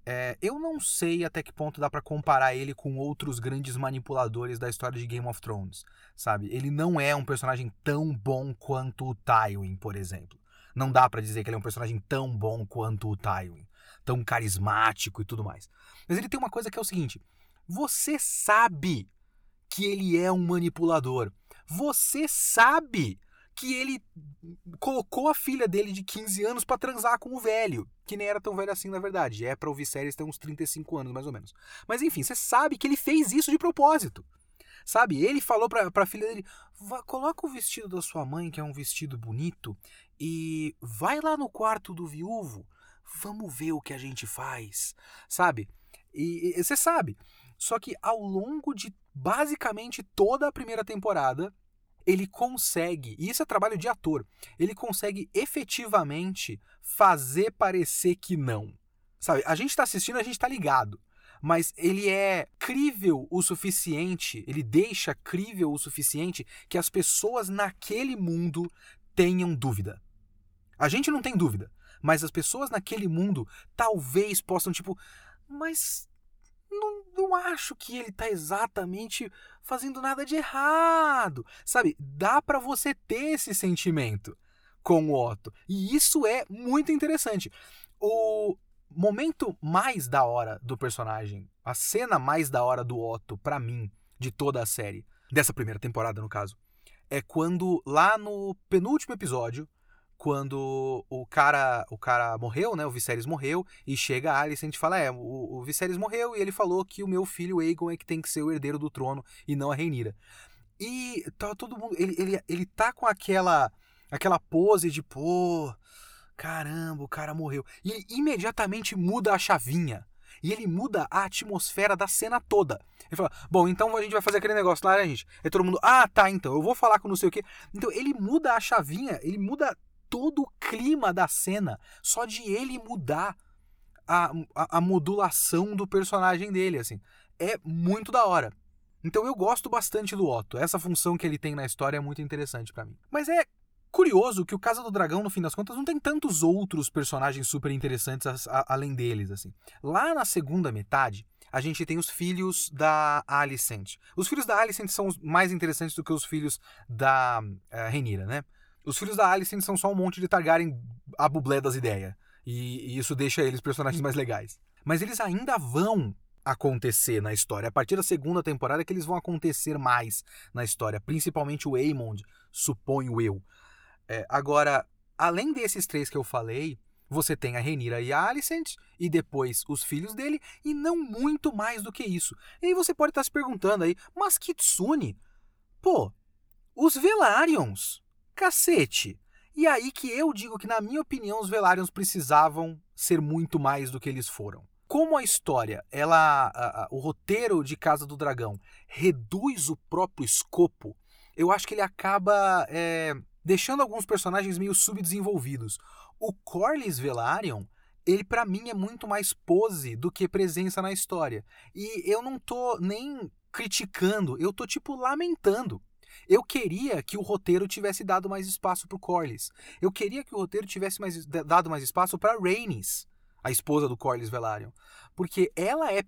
É, eu não sei até que ponto dá para comparar ele com outros grandes manipuladores da história de Game of Thrones, sabe? Ele não é um personagem tão bom quanto o Tywin, por exemplo. Não dá para dizer que ele é um personagem tão bom quanto o Tywin tão carismático e tudo mais. Mas ele tem uma coisa que é o seguinte: você sabe que ele é um manipulador. Você sabe que ele colocou a filha dele de 15 anos para transar com o velho, que nem era tão velho assim na verdade. É para ouvir séries tem uns 35 anos mais ou menos. Mas enfim, você sabe que ele fez isso de propósito. Sabe? Ele falou pra, pra filha dele: coloca o vestido da sua mãe, que é um vestido bonito, e vai lá no quarto do viúvo vamos ver o que a gente faz, sabe? E, você sabe. Só que ao longo de basicamente toda a primeira temporada, ele consegue, e isso é trabalho de ator, ele consegue efetivamente fazer parecer que não. Sabe, a gente tá assistindo, a gente tá ligado. Mas ele é crível o suficiente, ele deixa crível o suficiente que as pessoas naquele mundo tenham dúvida. A gente não tem dúvida, mas as pessoas naquele mundo talvez possam, tipo, mas não, não acho que ele tá exatamente fazendo nada de errado. Sabe? Dá para você ter esse sentimento com o Otto. E isso é muito interessante. O momento mais da hora do personagem, a cena mais da hora do Otto para mim de toda a série, dessa primeira temporada no caso, é quando lá no penúltimo episódio quando o cara o cara morreu, né? O Viserys morreu e chega a Alicent e fala: "É, o, o Viserys morreu e ele falou que o meu filho Aegon é que tem que ser o herdeiro do trono e não a Rhaenyra". E tá todo mundo ele, ele, ele tá com aquela aquela pose de, pô, caramba, o cara morreu. E ele imediatamente muda a chavinha. E ele muda a atmosfera da cena toda. Ele fala: Bom, então a gente vai fazer aquele negócio lá, né, gente? Aí todo mundo: Ah, tá, então, eu vou falar com não sei o quê. Então ele muda a chavinha, ele muda todo o clima da cena só de ele mudar a, a, a, modulação do personagem dele, assim. É muito da hora. Então eu gosto bastante do Otto. Essa função que ele tem na história é muito interessante para mim. Mas é curioso que o Casa do Dragão, no fim das contas, não tem tantos outros personagens super interessantes a, a, além deles, assim. Lá na segunda metade, a gente tem os filhos da Alicent. Os filhos da Alicent são mais interessantes do que os filhos da uh, Renira, né? Os filhos da Alicent são só um monte de Targaryen a bublé das ideias. E, e isso deixa eles personagens mais legais. Mas eles ainda vão acontecer na história. A partir da segunda temporada é que eles vão acontecer mais na história. Principalmente o Aemond, suponho eu. É, agora, além desses três que eu falei, você tem a Renira e a Alicent, e depois os filhos dele, e não muito mais do que isso. E aí você pode estar se perguntando aí, mas Kitsune? Pô, os Velaryon Cacete! E aí que eu digo que, na minha opinião, os Velaryon precisavam ser muito mais do que eles foram. Como a história, ela, a, a, o roteiro de Casa do Dragão reduz o próprio escopo, eu acho que ele acaba é, deixando alguns personagens meio subdesenvolvidos. O Corlys Velaryon, ele para mim é muito mais pose do que presença na história. E eu não tô nem criticando, eu tô tipo lamentando. Eu queria que o roteiro tivesse dado mais espaço para o Corlys. Eu queria que o roteiro tivesse mais, dado mais espaço para Rhaenys, a esposa do Corlys Velaryon, porque ela é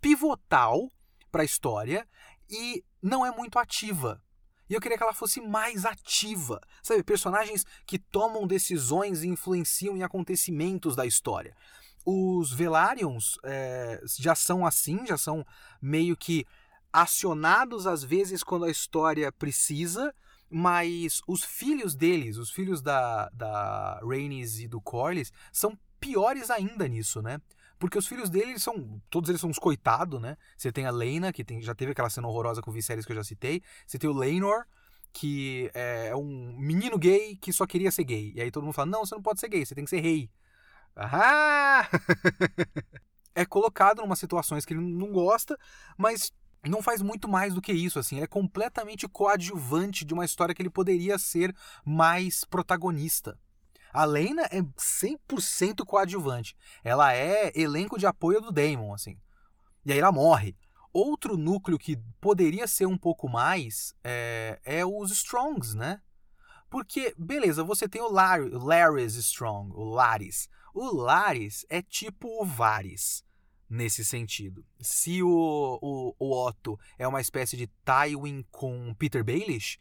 pivotal para a história e não é muito ativa. E eu queria que ela fosse mais ativa. Sabe, personagens que tomam decisões e influenciam em acontecimentos da história. Os Velaryons é, já são assim, já são meio que acionados às vezes quando a história precisa, mas os filhos deles, os filhos da, da Rhaenys e do Corlys, são piores ainda nisso, né? Porque os filhos dele são. Todos eles são uns coitados, né? Você tem a Lena, que tem, já teve aquela cena horrorosa com o Viserys que eu já citei. Você tem o Laenor, que é um menino gay que só queria ser gay. E aí todo mundo fala: não, você não pode ser gay, você tem que ser rei. Ah! é colocado em umas situações que ele não gosta, mas não faz muito mais do que isso, assim, ele é completamente coadjuvante de uma história que ele poderia ser mais protagonista. A Lena é 100% coadjuvante. Ela é elenco de apoio do Damon, assim. E aí ela morre. Outro núcleo que poderia ser um pouco mais é, é os Strongs, né? Porque, beleza, você tem o Larry, Larry's Strong, o Laris. O Laris é tipo o Varys nesse sentido. Se o, o, o Otto é uma espécie de Tywin com Peter Baelish,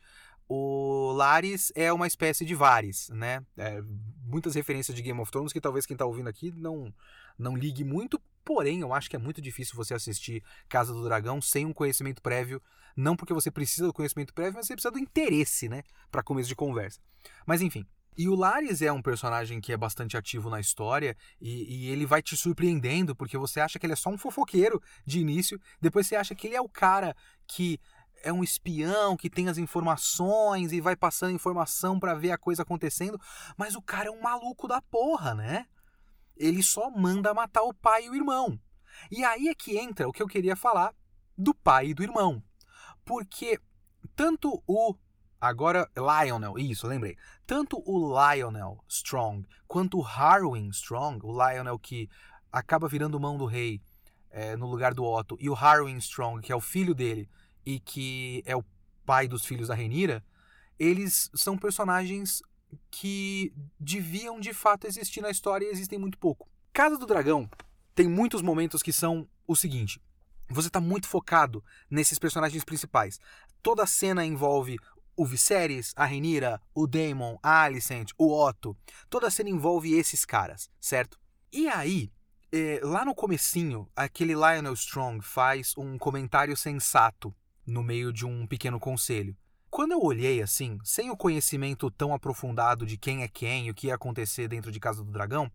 o Laris é uma espécie de Varys, né? É, muitas referências de Game of Thrones que talvez quem está ouvindo aqui não, não ligue muito, porém eu acho que é muito difícil você assistir Casa do Dragão sem um conhecimento prévio, não porque você precisa do conhecimento prévio, mas você precisa do interesse, né, para começo de conversa. Mas enfim, e o Lares é um personagem que é bastante ativo na história e, e, ele vai te surpreendendo porque você acha que ele é só um fofoqueiro de início, depois você acha que ele é o cara que é um espião que tem as informações e vai passando informação para ver a coisa acontecendo, mas o cara é um maluco da porra, né? Ele só manda matar o pai e o irmão. E aí é que entra o que eu queria falar do pai e do irmão. Porque tanto o Agora, Lionel, isso, lembrei. Tanto o Lionel Strong quanto o Harwin Strong, o Lionel que acaba virando mão do rei é, no lugar do Otto, e o Harwin Strong, que é o filho dele e que é o pai dos filhos da Renira, eles são personagens que deviam de fato existir na história e existem muito pouco. Casa do Dragão tem muitos momentos que são o seguinte: você está muito focado nesses personagens principais. Toda a cena envolve o Viserys, a Renira, o Daemon, a Alicent, o Otto. Toda a cena envolve esses caras, certo? E aí, é, lá no comecinho, aquele Lionel Strong faz um comentário sensato no meio de um pequeno conselho. Quando eu olhei assim, sem o conhecimento tão aprofundado de quem é quem e o que ia acontecer dentro de Casa do Dragão,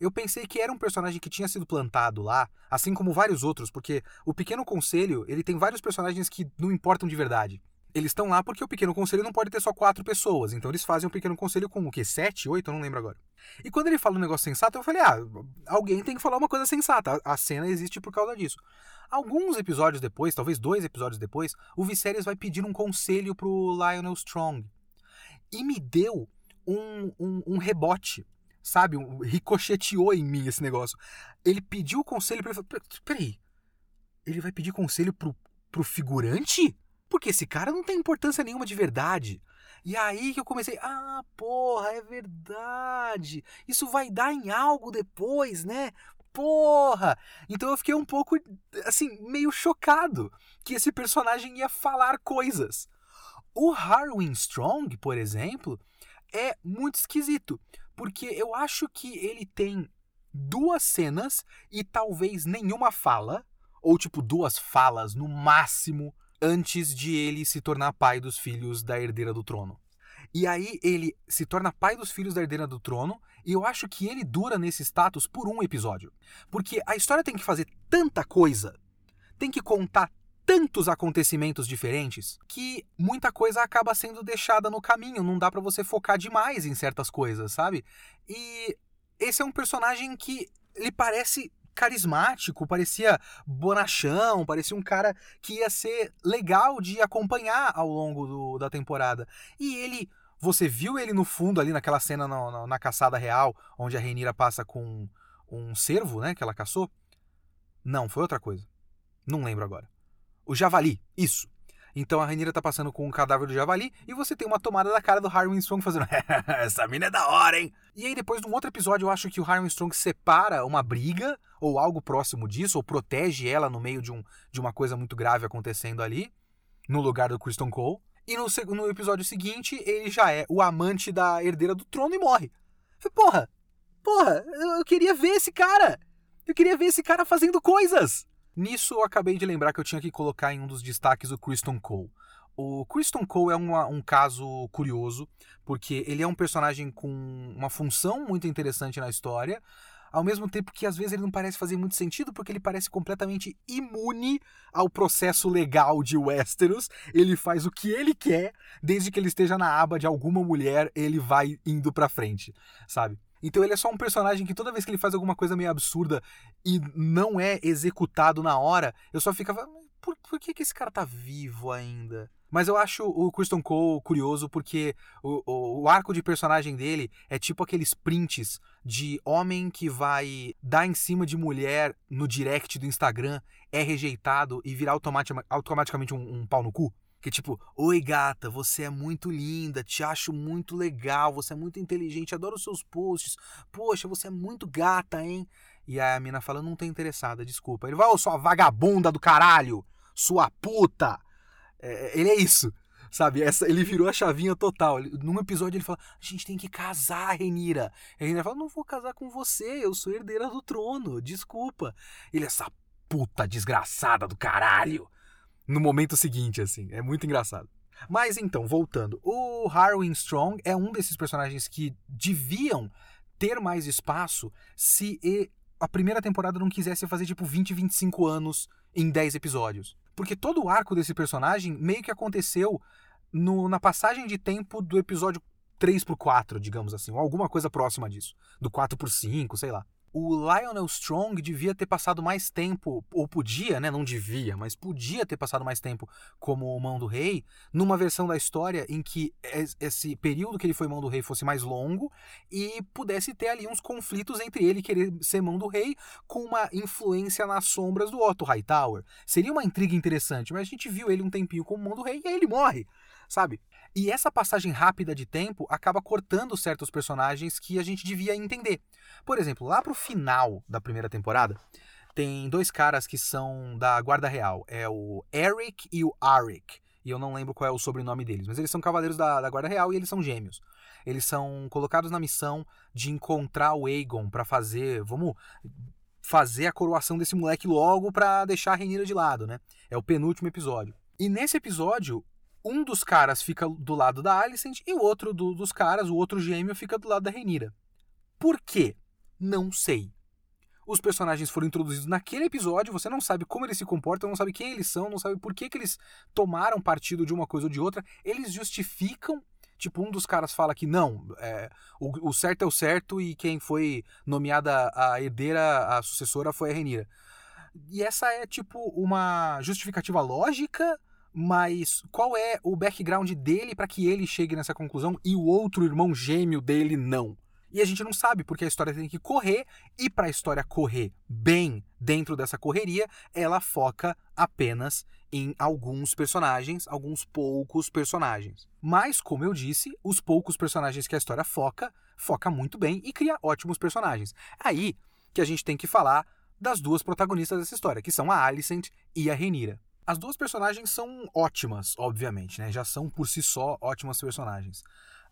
eu pensei que era um personagem que tinha sido plantado lá, assim como vários outros, porque o Pequeno Conselho, ele tem vários personagens que não importam de verdade. Eles estão lá porque o Pequeno Conselho não pode ter só quatro pessoas, então eles fazem o Pequeno Conselho com o quê? Sete, oito? Eu não lembro agora. E quando ele fala um negócio sensato, eu falei, ah, alguém tem que falar uma coisa sensata. A cena existe por causa disso. Alguns episódios depois, talvez dois episódios depois, o Viserys vai pedir um conselho pro Lionel Strong. E me deu um, um, um rebote sabe? Um, ricocheteou em mim esse negócio. Ele pediu conselho para ele. Peraí, ele vai pedir conselho pro, pro figurante? Porque esse cara não tem importância nenhuma de verdade. E aí que eu comecei, ah, porra, é verdade. Isso vai dar em algo depois, né? Porra! Então eu fiquei um pouco, assim, meio chocado que esse personagem ia falar coisas. O Harwin Strong, por exemplo, é muito esquisito, porque eu acho que ele tem duas cenas e talvez nenhuma fala, ou tipo duas falas no máximo, antes de ele se tornar pai dos filhos da herdeira do trono. E aí ele se torna pai dos filhos da herdeira do trono, e eu acho que ele dura nesse status por um episódio. Porque a história tem que fazer tanta coisa, tem que contar tantos acontecimentos diferentes que muita coisa acaba sendo deixada no caminho, não dá para você focar demais em certas coisas, sabe? E esse é um personagem que ele parece carismático, parecia bonachão, parecia um cara que ia ser legal de acompanhar ao longo do, da temporada. E ele, você viu ele no fundo ali naquela cena na, na, caçada real, onde a Renira passa com um cervo, né, que ela caçou? Não, foi outra coisa. Não lembro agora. O javali, isso. Então a Rainira tá passando com o cadáver do javali e você tem uma tomada da cara do Harwin Strong fazendo essa mina é da hora, hein? E aí depois, num outro episódio, eu acho que o Harwin Strong separa uma briga ou algo próximo disso, ou protege ela no meio de, um, de uma coisa muito grave acontecendo ali, no lugar do Kristen Cole. E no, no episódio seguinte, ele já é o amante da herdeira do trono e morre. Porra! Porra! Eu queria ver esse cara! Eu queria ver esse cara fazendo coisas! Nisso eu acabei de lembrar que eu tinha que colocar em um dos destaques o Kristen Cole. O Kristen Cole é uma, um caso curioso, porque ele é um personagem com uma função muito interessante na história, ao mesmo tempo que às vezes ele não parece fazer muito sentido, porque ele parece completamente imune ao processo legal de Westeros. Ele faz o que ele quer, desde que ele esteja na aba de alguma mulher, ele vai indo pra frente, sabe? Então ele é só um personagem que toda vez que ele faz alguma coisa meio absurda e não é executado na hora, eu só ficava, por, por que, que esse cara tá vivo ainda? Mas eu acho o Kristen Cole curioso porque o, o, o, arco de personagem dele é tipo aqueles prints de homem que vai dar em cima de mulher no direct do Instagram, é rejeitado e virar automaticamente um, um pau no cu. Que tipo, oi gata, você é muito linda, te acho muito legal, você é muito inteligente, adoro os seus posts. Poxa, você é muito gata, hein? E aí a mina fala, não tô interessada, desculpa. Ele vai, ô sua vagabunda do caralho, sua puta. É, ele é isso, sabe? Essa, ele virou a chavinha total. Num episódio ele fala, a gente tem que casar, Renira. E a Renira fala, não vou casar com você, eu sou herdeira do trono, desculpa. Ele, essa puta desgraçada do caralho no momento seguinte, assim. É muito engraçado. Mas então, voltando, o Harwin Strong é um desses personagens que deviam ter mais espaço se a primeira temporada não quisesse fazer tipo 20, 25 anos em 10 episódios. Porque todo o arco desse personagem meio que aconteceu no, na passagem de tempo do episódio 3 pro 4, digamos assim, ou alguma coisa próxima disso. Do 4 por 5, sei lá. O Lionel Strong devia ter passado mais tempo, ou podia, né? Não devia, mas podia ter passado mais tempo como mão do rei, numa versão da história em que esse período que ele foi mão do rei fosse mais longo e pudesse ter ali uns conflitos entre ele querer ser mão do rei com uma influência nas sombras do Otto Hightower. Seria uma intriga interessante, mas a gente viu ele um tempinho como mão do rei e aí ele morre, sabe? E essa passagem rápida de tempo acaba cortando certos personagens que a gente devia entender. Por exemplo, lá pro final da primeira temporada, tem dois caras que são da Guarda Real. É o Eric e o Arik. E eu não lembro qual é o sobrenome deles, mas eles são cavaleiros da, da Guarda Real e eles são gêmeos. Eles são colocados na missão de encontrar o Aegon para fazer. Vamos fazer a coroação desse moleque logo para deixar a Renira de lado, né? É o penúltimo episódio. E nesse episódio, um dos caras fica do lado da Alicent e o outro do, dos caras, o outro gêmeo, fica do lado da Renira. Por quê? Não sei. Os personagens foram introduzidos naquele episódio, você não sabe como eles se comportam, não sabe quem eles são, não sabe por que, que eles tomaram partido de uma coisa ou de outra. Eles justificam. Tipo, um dos caras fala que não, é, o, o certo é o certo e quem foi nomeada a herdeira, a sucessora, foi a Renira. E essa é, tipo, uma justificativa lógica mas qual é o background dele para que ele chegue nessa conclusão e o outro irmão gêmeo dele não? E a gente não sabe, porque a história tem que correr, e para a história correr bem dentro dessa correria, ela foca apenas em alguns personagens, alguns poucos personagens. Mas, como eu disse, os poucos personagens que a história foca, foca muito bem e cria ótimos personagens. Aí que a gente tem que falar das duas protagonistas dessa história, que são a Alicent e a Renira. As duas personagens são ótimas, obviamente, né? Já são por si só ótimas personagens.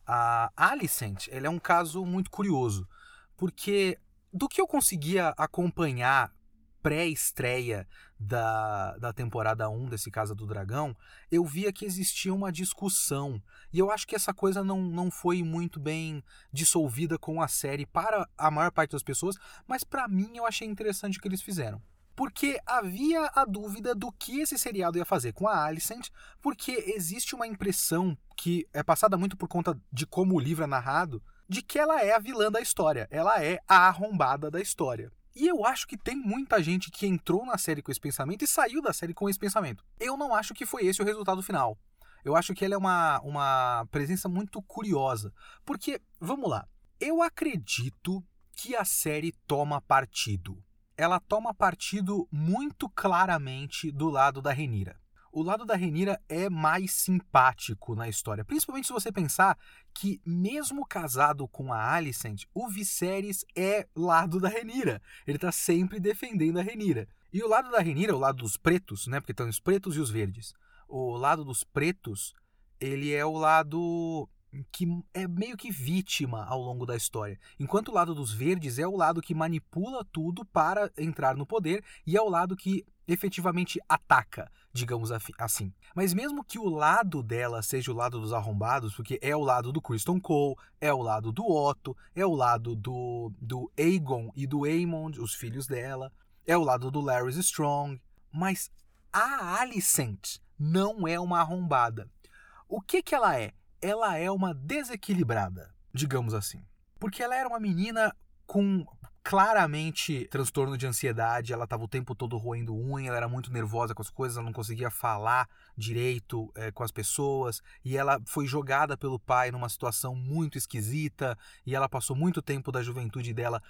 A Alicent, ela é um caso muito curioso, porque do que eu conseguia acompanhar pré-estreia da, da temporada 1 desse Casa do Dragão, eu via que existia uma discussão. E eu acho que essa coisa não, não foi muito bem dissolvida com a série para a maior parte das pessoas, mas para mim eu achei interessante o que eles fizeram porque havia a dúvida do que esse seriado ia fazer com a Alicent, porque existe uma impressão que é passada muito por conta de como o livro é narrado, de que ela é a vilã da história, ela é a arrombada da história. E eu acho que tem muita gente que entrou na série com esse pensamento e saiu da série com esse pensamento. Eu não acho que foi esse o resultado final. Eu acho que ela é uma, uma presença muito curiosa. Porque, vamos lá, eu acredito que a série toma partido ela toma partido muito claramente do lado da Renira. O lado da Renira é mais simpático na história, principalmente se você pensar que, mesmo casado com a Alicent, o Viserys é lado da Renira. Ele está sempre defendendo a Renira. E o lado da Renira, o lado dos pretos, né? Porque estão os pretos e os verdes. O lado dos pretos, ele é o lado que é meio que vítima ao longo da história. Enquanto o lado dos verdes é o lado que manipula tudo para entrar no poder e é o lado que efetivamente ataca, digamos assim. Mas mesmo que o lado dela seja o lado dos arrombados, porque é o lado do Kristen Cole, é o lado do Otto, é o lado do, do Aegon e do Aemond, os filhos dela, é o lado do Larry Strong, mas a Alicent não é uma arrombada. O que que ela é? Ela é uma desequilibrada, digamos assim. Porque ela era uma menina com claramente transtorno de ansiedade, ela estava o tempo todo roendo unha, ela era muito nervosa com as coisas, ela não conseguia falar direito é, com as pessoas, e ela foi jogada pelo pai numa situação muito esquisita, e ela passou muito tempo da juventude dela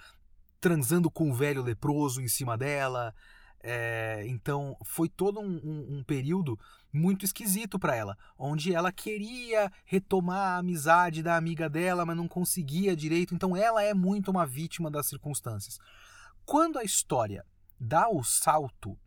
transando com o velho leproso em cima dela. É, então foi todo um, um, um período muito esquisito para ela, onde ela queria retomar a amizade da amiga dela, mas não conseguia direito. Então ela é muito uma vítima das circunstâncias. Quando a história dá o salto,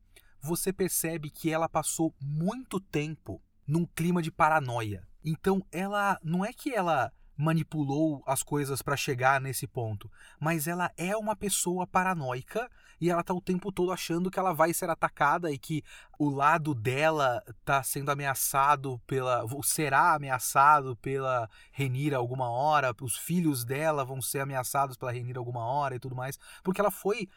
você percebe que ela passou muito tempo num clima de paranoia. Então ela não é que ela manipulou as coisas para chegar nesse ponto, mas ela é uma pessoa paranoica e ela tá o tempo todo achando que ela vai ser atacada e que o lado dela tá sendo ameaçado pela será ameaçado pela Renira alguma hora, os filhos dela vão ser ameaçados pela Renira alguma hora e tudo mais, porque ela foi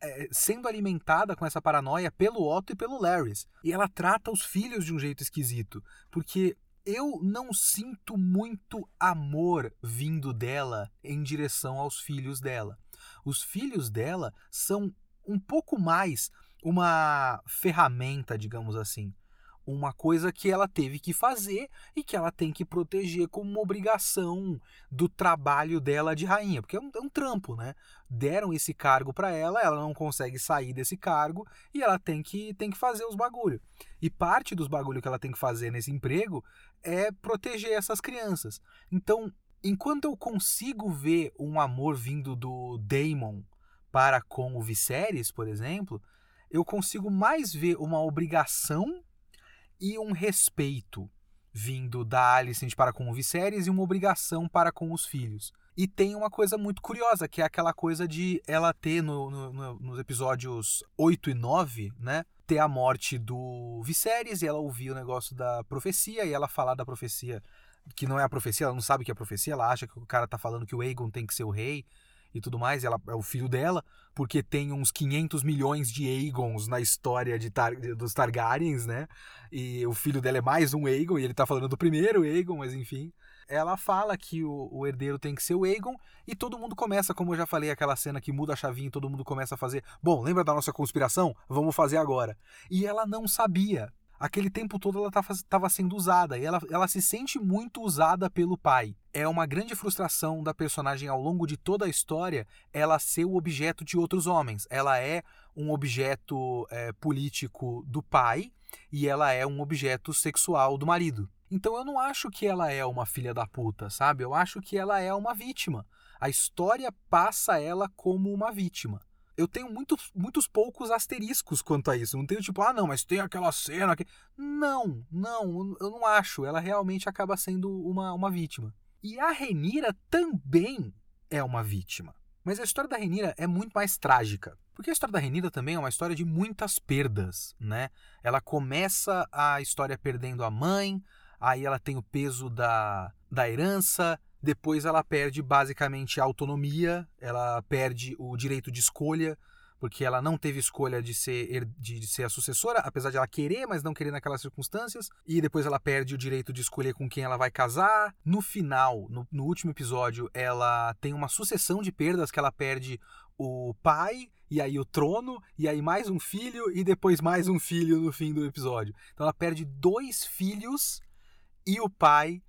é, sendo alimentada com essa paranoia pelo Otto e pelo Larrys. E ela trata os filhos de um jeito esquisito, porque eu não sinto muito amor vindo dela em direção aos filhos dela. Os filhos dela são um pouco mais uma ferramenta, digamos assim uma coisa que ela teve que fazer e que ela tem que proteger como uma obrigação do trabalho dela de rainha, porque é um, é um trampo, né? Deram esse cargo para ela, ela não consegue sair desse cargo e ela tem que, tem que fazer os bagulho. E parte dos bagulho que ela tem que fazer nesse emprego é proteger essas crianças. Então, enquanto eu consigo ver um amor vindo do Daemon para com o Viserys, por exemplo, eu consigo mais ver uma obrigação e um respeito vindo da Alicent para com o Viserys e uma obrigação para com os filhos. E tem uma coisa muito curiosa, que é aquela coisa de ela ter no, no, nos episódios 8 e 9, né? Ter a morte do Viserys e ela ouvir o negócio da profecia e ela falar da profecia que não é a profecia, ela não sabe que é profecia, ela acha que o cara tá falando que o Aegon tem que ser o rei e tudo mais, ela é o filho dela, porque tem uns 500 milhões de Aegons na história de Tar dos Targaryens, né? E o filho dela é mais um Aegon, e ele tá falando do primeiro Aegon, mas enfim. Ela fala que o, o herdeiro tem que ser o Aegon, e todo mundo começa, como eu já falei, aquela cena que muda a chavinha e todo mundo começa a fazer. Bom, lembra da nossa conspiração? Vamos fazer agora. E ela não sabia aquele tempo todo ela estava sendo usada e ela, ela se sente muito usada pelo pai. É uma grande frustração da personagem ao longo de toda a história ela ser o objeto de outros homens. Ela é um objeto é, político do pai e ela é um objeto sexual do marido. Então eu não acho que ela é uma filha da puta, sabe? Eu acho que ela é uma vítima. A história passa ela como uma vítima eu tenho muitos, muitos poucos asteriscos quanto a isso. Não tenho tipo, ah, não, mas tem aquela cena que. Não, não, eu não acho. Ela realmente acaba sendo uma, uma vítima. E a Renira também é uma vítima. Mas a história da Renira é muito mais trágica. Porque a história da Renira também é uma história de muitas perdas, né? Ela começa a história perdendo a mãe, aí ela tem o peso da, da herança, depois ela perde basicamente a autonomia, ela perde o direito de escolha, porque ela não teve escolha de ser, de ser a sucessora, apesar de ela querer, mas não querer naquelas circunstâncias. E depois ela perde o direito de escolher com quem ela vai casar. No final, no, no último episódio, ela tem uma sucessão de perdas que ela perde o pai, e aí o trono, e aí mais um filho, e depois mais um filho no fim do episódio. Então ela perde dois filhos e o pai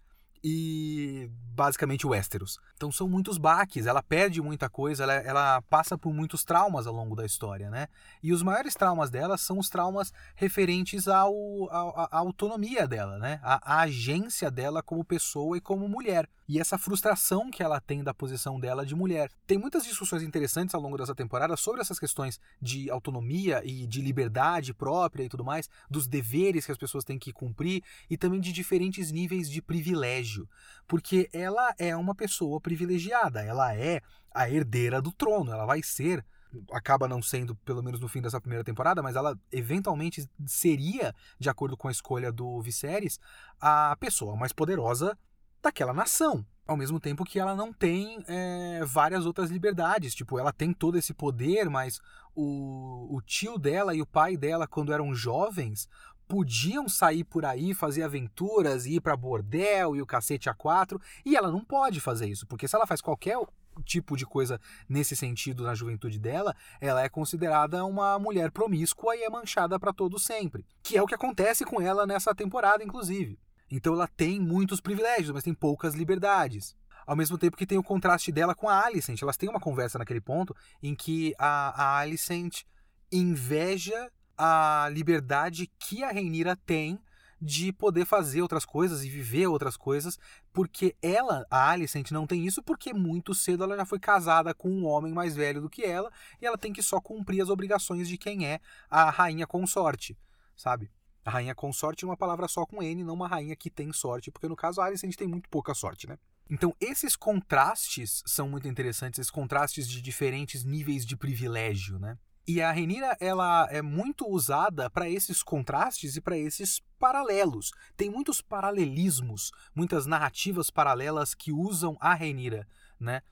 e basicamente Westeros. Então são muitos baques, ela perde muita coisa, ela, ela, passa por muitos traumas ao longo da história, né? E os maiores traumas dela são os traumas referentes ao, à autonomia dela, né? A, a, agência dela como pessoa e como mulher. E essa frustração que ela tem da posição dela de mulher. Tem muitas discussões interessantes ao longo dessa temporada sobre essas questões de autonomia e de liberdade própria e tudo mais, dos deveres que as pessoas têm que cumprir e também de diferentes níveis de privilégio. Porque ela é uma pessoa privilegiada, ela é a herdeira do trono, ela vai ser acaba não sendo, pelo menos no fim dessa primeira temporada, mas ela eventualmente seria, de acordo com a escolha do Viserys, a pessoa mais poderosa daquela nação. Ao mesmo tempo que ela não tem é, várias outras liberdades. Tipo, ela tem todo esse poder, mas o, o tio dela e o pai dela, quando eram jovens, podiam sair por aí, fazer aventuras, ir para bordel e o cacete a quatro, e ela não pode fazer isso, porque se ela faz qualquer tipo de coisa nesse sentido na juventude dela, ela é considerada uma mulher promíscua e é manchada para todo sempre, que é o que acontece com ela nessa temporada inclusive. Então ela tem muitos privilégios, mas tem poucas liberdades. Ao mesmo tempo que tem o contraste dela com a Alicent. Elas têm uma conversa naquele ponto em que a, a Alicent inveja a liberdade que a Reinira tem de poder fazer outras coisas e viver outras coisas, porque ela, a Alicent, não tem isso porque muito cedo ela já foi casada com um homem mais velho do que ela e ela tem que só cumprir as obrigações de quem é a rainha consorte, sabe? A rainha consorte é uma palavra só com N, não uma rainha que tem sorte, porque no caso a Alicent tem muito pouca sorte, né? Então, esses contrastes são muito interessantes, esses contrastes de diferentes níveis de privilégio, né? E a Renira ela é muito usada para esses contrastes e para esses paralelos. Tem muitos paralelismos, muitas narrativas paralelas que usam a Renira, né?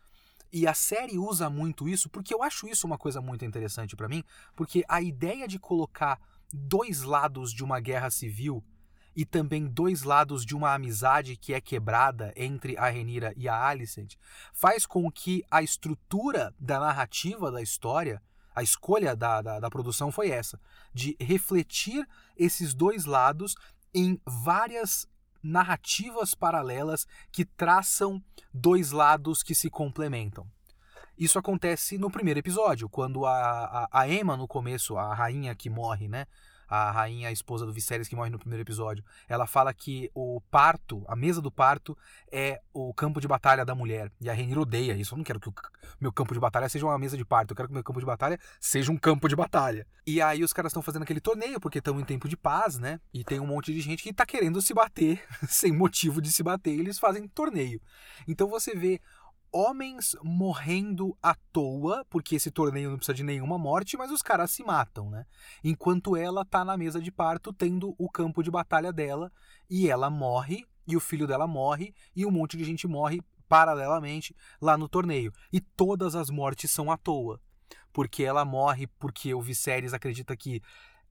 E a série usa muito isso porque eu acho isso uma coisa muito interessante para mim, porque a ideia de colocar dois lados de uma guerra civil e também dois lados de uma amizade que é quebrada entre a Renira e a Alicent, faz com que a estrutura da narrativa da história, a escolha da, da, da produção foi essa, de refletir esses dois lados em várias narrativas paralelas que traçam dois lados que se complementam. Isso acontece no primeiro episódio, quando a, a, a Emma, no começo, a rainha que morre, né? a rainha, a esposa do Viserys que morre no primeiro episódio, ela fala que o parto, a mesa do parto, é o campo de batalha da mulher. E a Rhaenyra odeia isso. Eu não quero que o meu campo de batalha seja uma mesa de parto. Eu quero que o meu campo de batalha seja um campo de batalha. E aí os caras estão fazendo aquele torneio, porque estão em tempo de paz, né? E tem um monte de gente que tá querendo se bater, sem motivo de se bater, e eles fazem torneio. Então você vê homens morrendo à toa, porque esse torneio não precisa de nenhuma morte, mas os caras se matam, né? Enquanto ela tá na mesa de parto tendo o campo de batalha dela e ela morre e o filho dela morre e um monte de gente morre paralelamente lá no torneio. E todas as mortes são à toa, porque ela morre porque o Viserys acredita que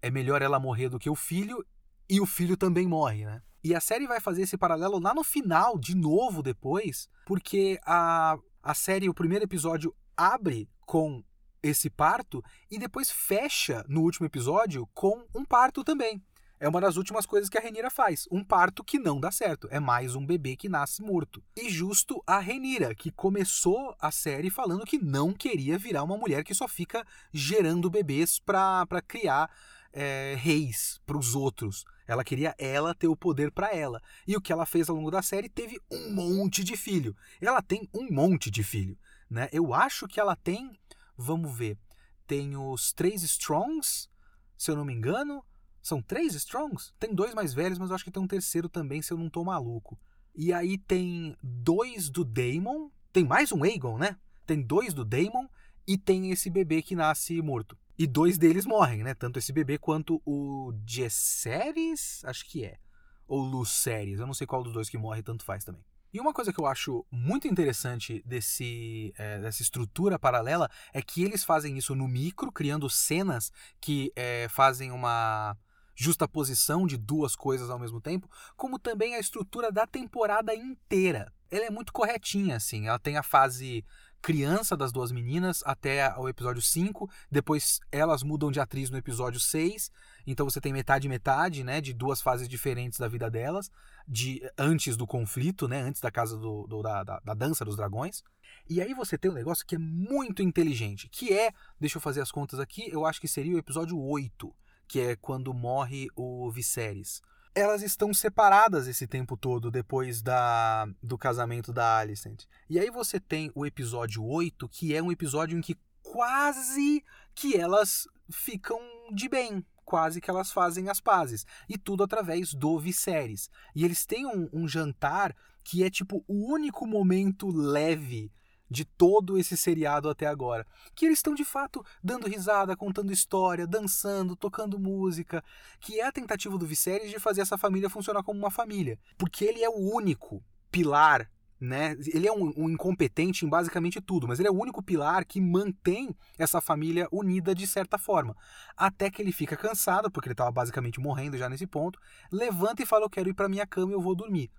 é melhor ela morrer do que o filho e o filho também morre, né? E a série vai fazer esse paralelo lá no final, de novo depois, porque a, a série, o primeiro episódio, abre com esse parto e depois fecha no último episódio com um parto também. É uma das últimas coisas que a Renira faz. Um parto que não dá certo. É mais um bebê que nasce morto. E justo a Renira, que começou a série falando que não queria virar uma mulher que só fica gerando bebês para criar é, reis para os outros. Ela queria ela ter o poder para ela. E o que ela fez ao longo da série teve um monte de filho. Ela tem um monte de filho, né? Eu acho que ela tem, vamos ver, tem os três Strongs, se eu não me engano. São três Strongs? Tem dois mais velhos, mas eu acho que tem um terceiro também, se eu não tô maluco. E aí tem dois do Daemon. Tem mais um Aegon, né? Tem dois do Daemon e tem esse bebê que nasce morto. E dois deles morrem, né? Tanto esse bebê quanto o Jesseres, acho que é. Ou Luceres, eu não sei qual dos dois que morre, tanto faz também. E uma coisa que eu acho muito interessante desse, é, dessa estrutura paralela é que eles fazem isso no micro, criando cenas que é, fazem uma justaposição de duas coisas ao mesmo tempo, como também a estrutura da temporada inteira. Ela é muito corretinha, assim. Ela tem a fase criança das duas meninas até o episódio 5. Depois elas mudam de atriz no episódio 6. Então você tem metade metade, né? De duas fases diferentes da vida delas. de Antes do conflito, né? Antes da casa do, do da, da, da dança dos dragões. E aí você tem um negócio que é muito inteligente, que é, deixa eu fazer as contas aqui, eu acho que seria o episódio 8, que é quando morre o Viserys elas estão separadas esse tempo todo depois da, do casamento da Alicent. E aí você tem o episódio 8, que é um episódio em que quase que elas ficam de bem. Quase que elas fazem as pazes. E tudo através do Viserys. E eles têm um, um jantar que é tipo o único momento leve de todo esse seriado até agora. Que eles estão de fato dando risada, contando história, dançando, tocando música, que é a tentativa do Viserys de fazer essa família funcionar como uma família, porque ele é o único pilar né? Ele é um, um, incompetente em basicamente tudo, mas ele é o único pilar que mantém essa família unida de certa forma. Até que ele fica cansado, porque ele estava basicamente morrendo já nesse ponto, levanta e fala: Eu quero ir para minha cama e eu vou dormir.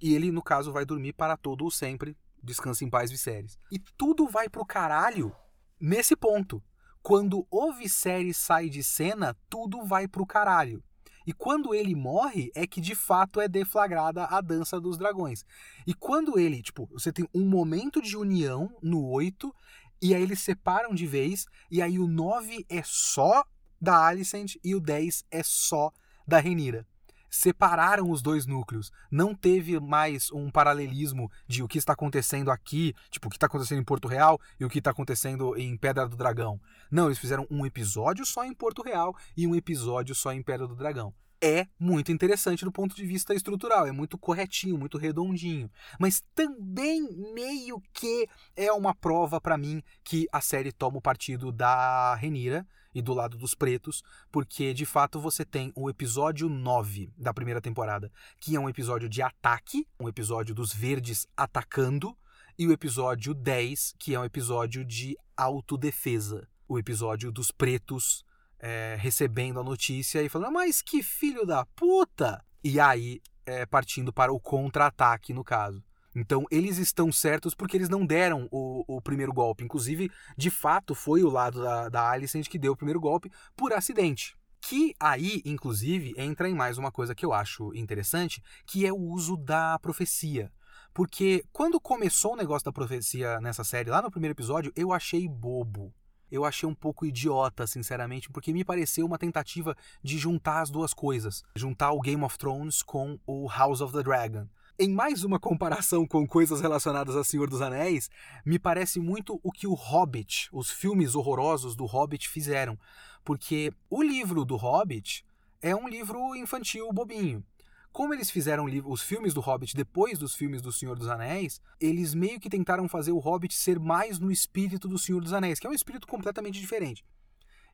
E ele, no caso, vai dormir para todo o sempre, Descansa em paz, Viserys. E tudo vai pro caralho nesse ponto. Quando o Viserys sai de cena, tudo vai pro caralho. E quando ele morre, é que de fato é deflagrada a dança dos dragões. E quando ele, tipo, você tem um momento de união no 8, e aí eles separam de vez, e aí o 9 é só da Alicent e o 10 é só da Renira separaram os dois núcleos. Não teve mais um paralelismo de o que está acontecendo aqui, tipo o que está acontecendo em Porto Real e o que está acontecendo em Pedra do Dragão. Não, eles fizeram um episódio só em Porto Real e um episódio só em Pedra do Dragão é muito interessante do ponto de vista estrutural, é muito corretinho, muito redondinho, mas também meio que é uma prova para mim que a série toma o partido da Renira e do lado dos pretos, porque de fato você tem o episódio 9 da primeira temporada, que é um episódio de ataque, um episódio dos verdes atacando, e o episódio 10, que é um episódio de autodefesa, o episódio dos pretos é, recebendo a notícia e falando: Mas que filho da puta! E aí, é, partindo para o contra-ataque, no caso. Então, eles estão certos porque eles não deram o, o primeiro golpe. Inclusive, de fato, foi o lado da, da Alicent que deu o primeiro golpe por acidente. Que aí, inclusive, entra em mais uma coisa que eu acho interessante, que é o uso da profecia. Porque quando começou o negócio da profecia nessa série, lá no primeiro episódio, eu achei bobo. Eu achei um pouco idiota, sinceramente, porque me pareceu uma tentativa de juntar as duas coisas. Juntar o Game of Thrones com o House of the Dragon. Em mais uma comparação com coisas relacionadas a Senhor dos Anéis, me parece muito o que o Hobbit, os filmes horrorosos do Hobbit fizeram. Porque o livro do Hobbit é um livro infantil bobinho. Como eles fizeram os filmes do Hobbit depois dos filmes do Senhor dos Anéis, eles meio que tentaram fazer o Hobbit ser mais no espírito do Senhor dos Anéis, que é um espírito completamente diferente.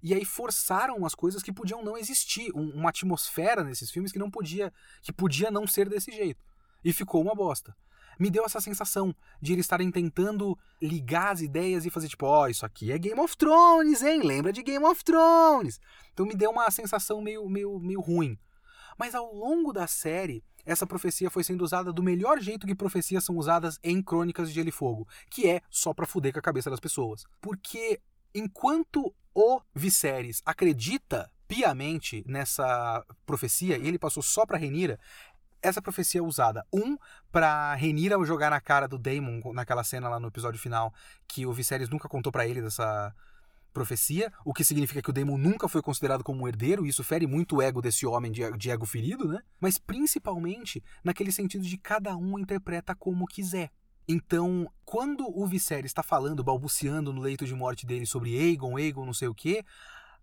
E aí forçaram as coisas que podiam não existir, uma atmosfera nesses filmes que não podia, que podia não ser desse jeito. E ficou uma bosta. Me deu essa sensação de eles estarem tentando ligar as ideias e fazer tipo, ó, oh, isso aqui é Game of Thrones, hein? Lembra de Game of Thrones? Então me deu uma sensação meio, meio, meio ruim. Mas ao longo da série, essa profecia foi sendo usada do melhor jeito que profecias são usadas em Crônicas de Gelo e Fogo, que é só para fuder com a cabeça das pessoas. Porque enquanto o Viserys acredita piamente nessa profecia e ele passou só para Renira, essa profecia é usada, um, pra Renira jogar na cara do Daemon, naquela cena lá no episódio final, que o Viserys nunca contou para ele dessa profecia, o que significa que o Daemon nunca foi considerado como um herdeiro, e isso fere muito o ego desse homem de, de ego ferido, né? Mas principalmente naquele sentido de cada um interpreta como quiser. Então, quando o Viserys está falando, balbuciando no leito de morte dele sobre Aegon, Aegon não sei o quê,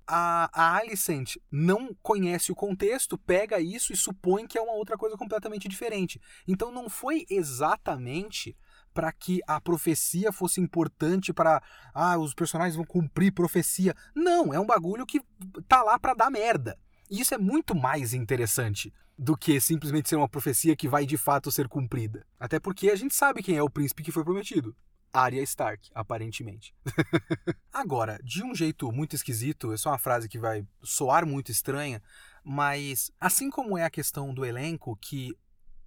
a, a Alicent não conhece o contexto, pega isso e supõe que é uma outra coisa completamente diferente. Então não foi exatamente para que a profecia fosse importante para ah, os personagens vão cumprir profecia. Não, é um bagulho que tá lá para dar merda. E isso é muito mais interessante do que simplesmente ser uma profecia que vai de fato ser cumprida. Até porque a gente sabe quem é o príncipe que foi prometido. Arya Stark, aparentemente. Agora, de um jeito muito esquisito, essa é uma frase que vai soar muito estranha, mas assim como é a questão do elenco, que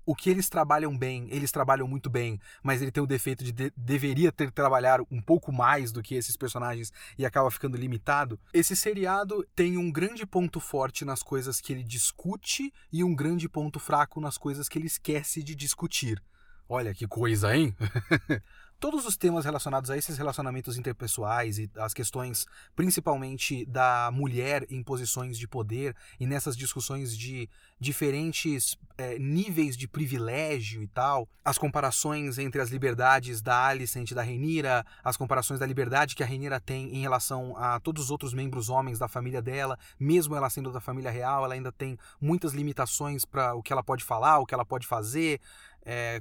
o que eles trabalham bem, eles trabalham muito bem, mas ele tem o defeito de, de deveria ter trabalhado um pouco mais do que esses personagens e acaba ficando limitado. Esse seriado tem um grande ponto forte nas coisas que ele discute e um grande ponto fraco nas coisas que ele esquece de discutir. Olha que coisa, hein? todos os temas relacionados a esses relacionamentos interpessoais e as questões principalmente da mulher em posições de poder e nessas discussões de diferentes é, níveis de privilégio e tal, as comparações entre as liberdades da Alicent e da Renira, as comparações da liberdade que a Renira tem em relação a todos os outros membros homens da família dela, mesmo ela sendo da família real, ela ainda tem muitas limitações para o que ela pode falar, o que ela pode fazer, é,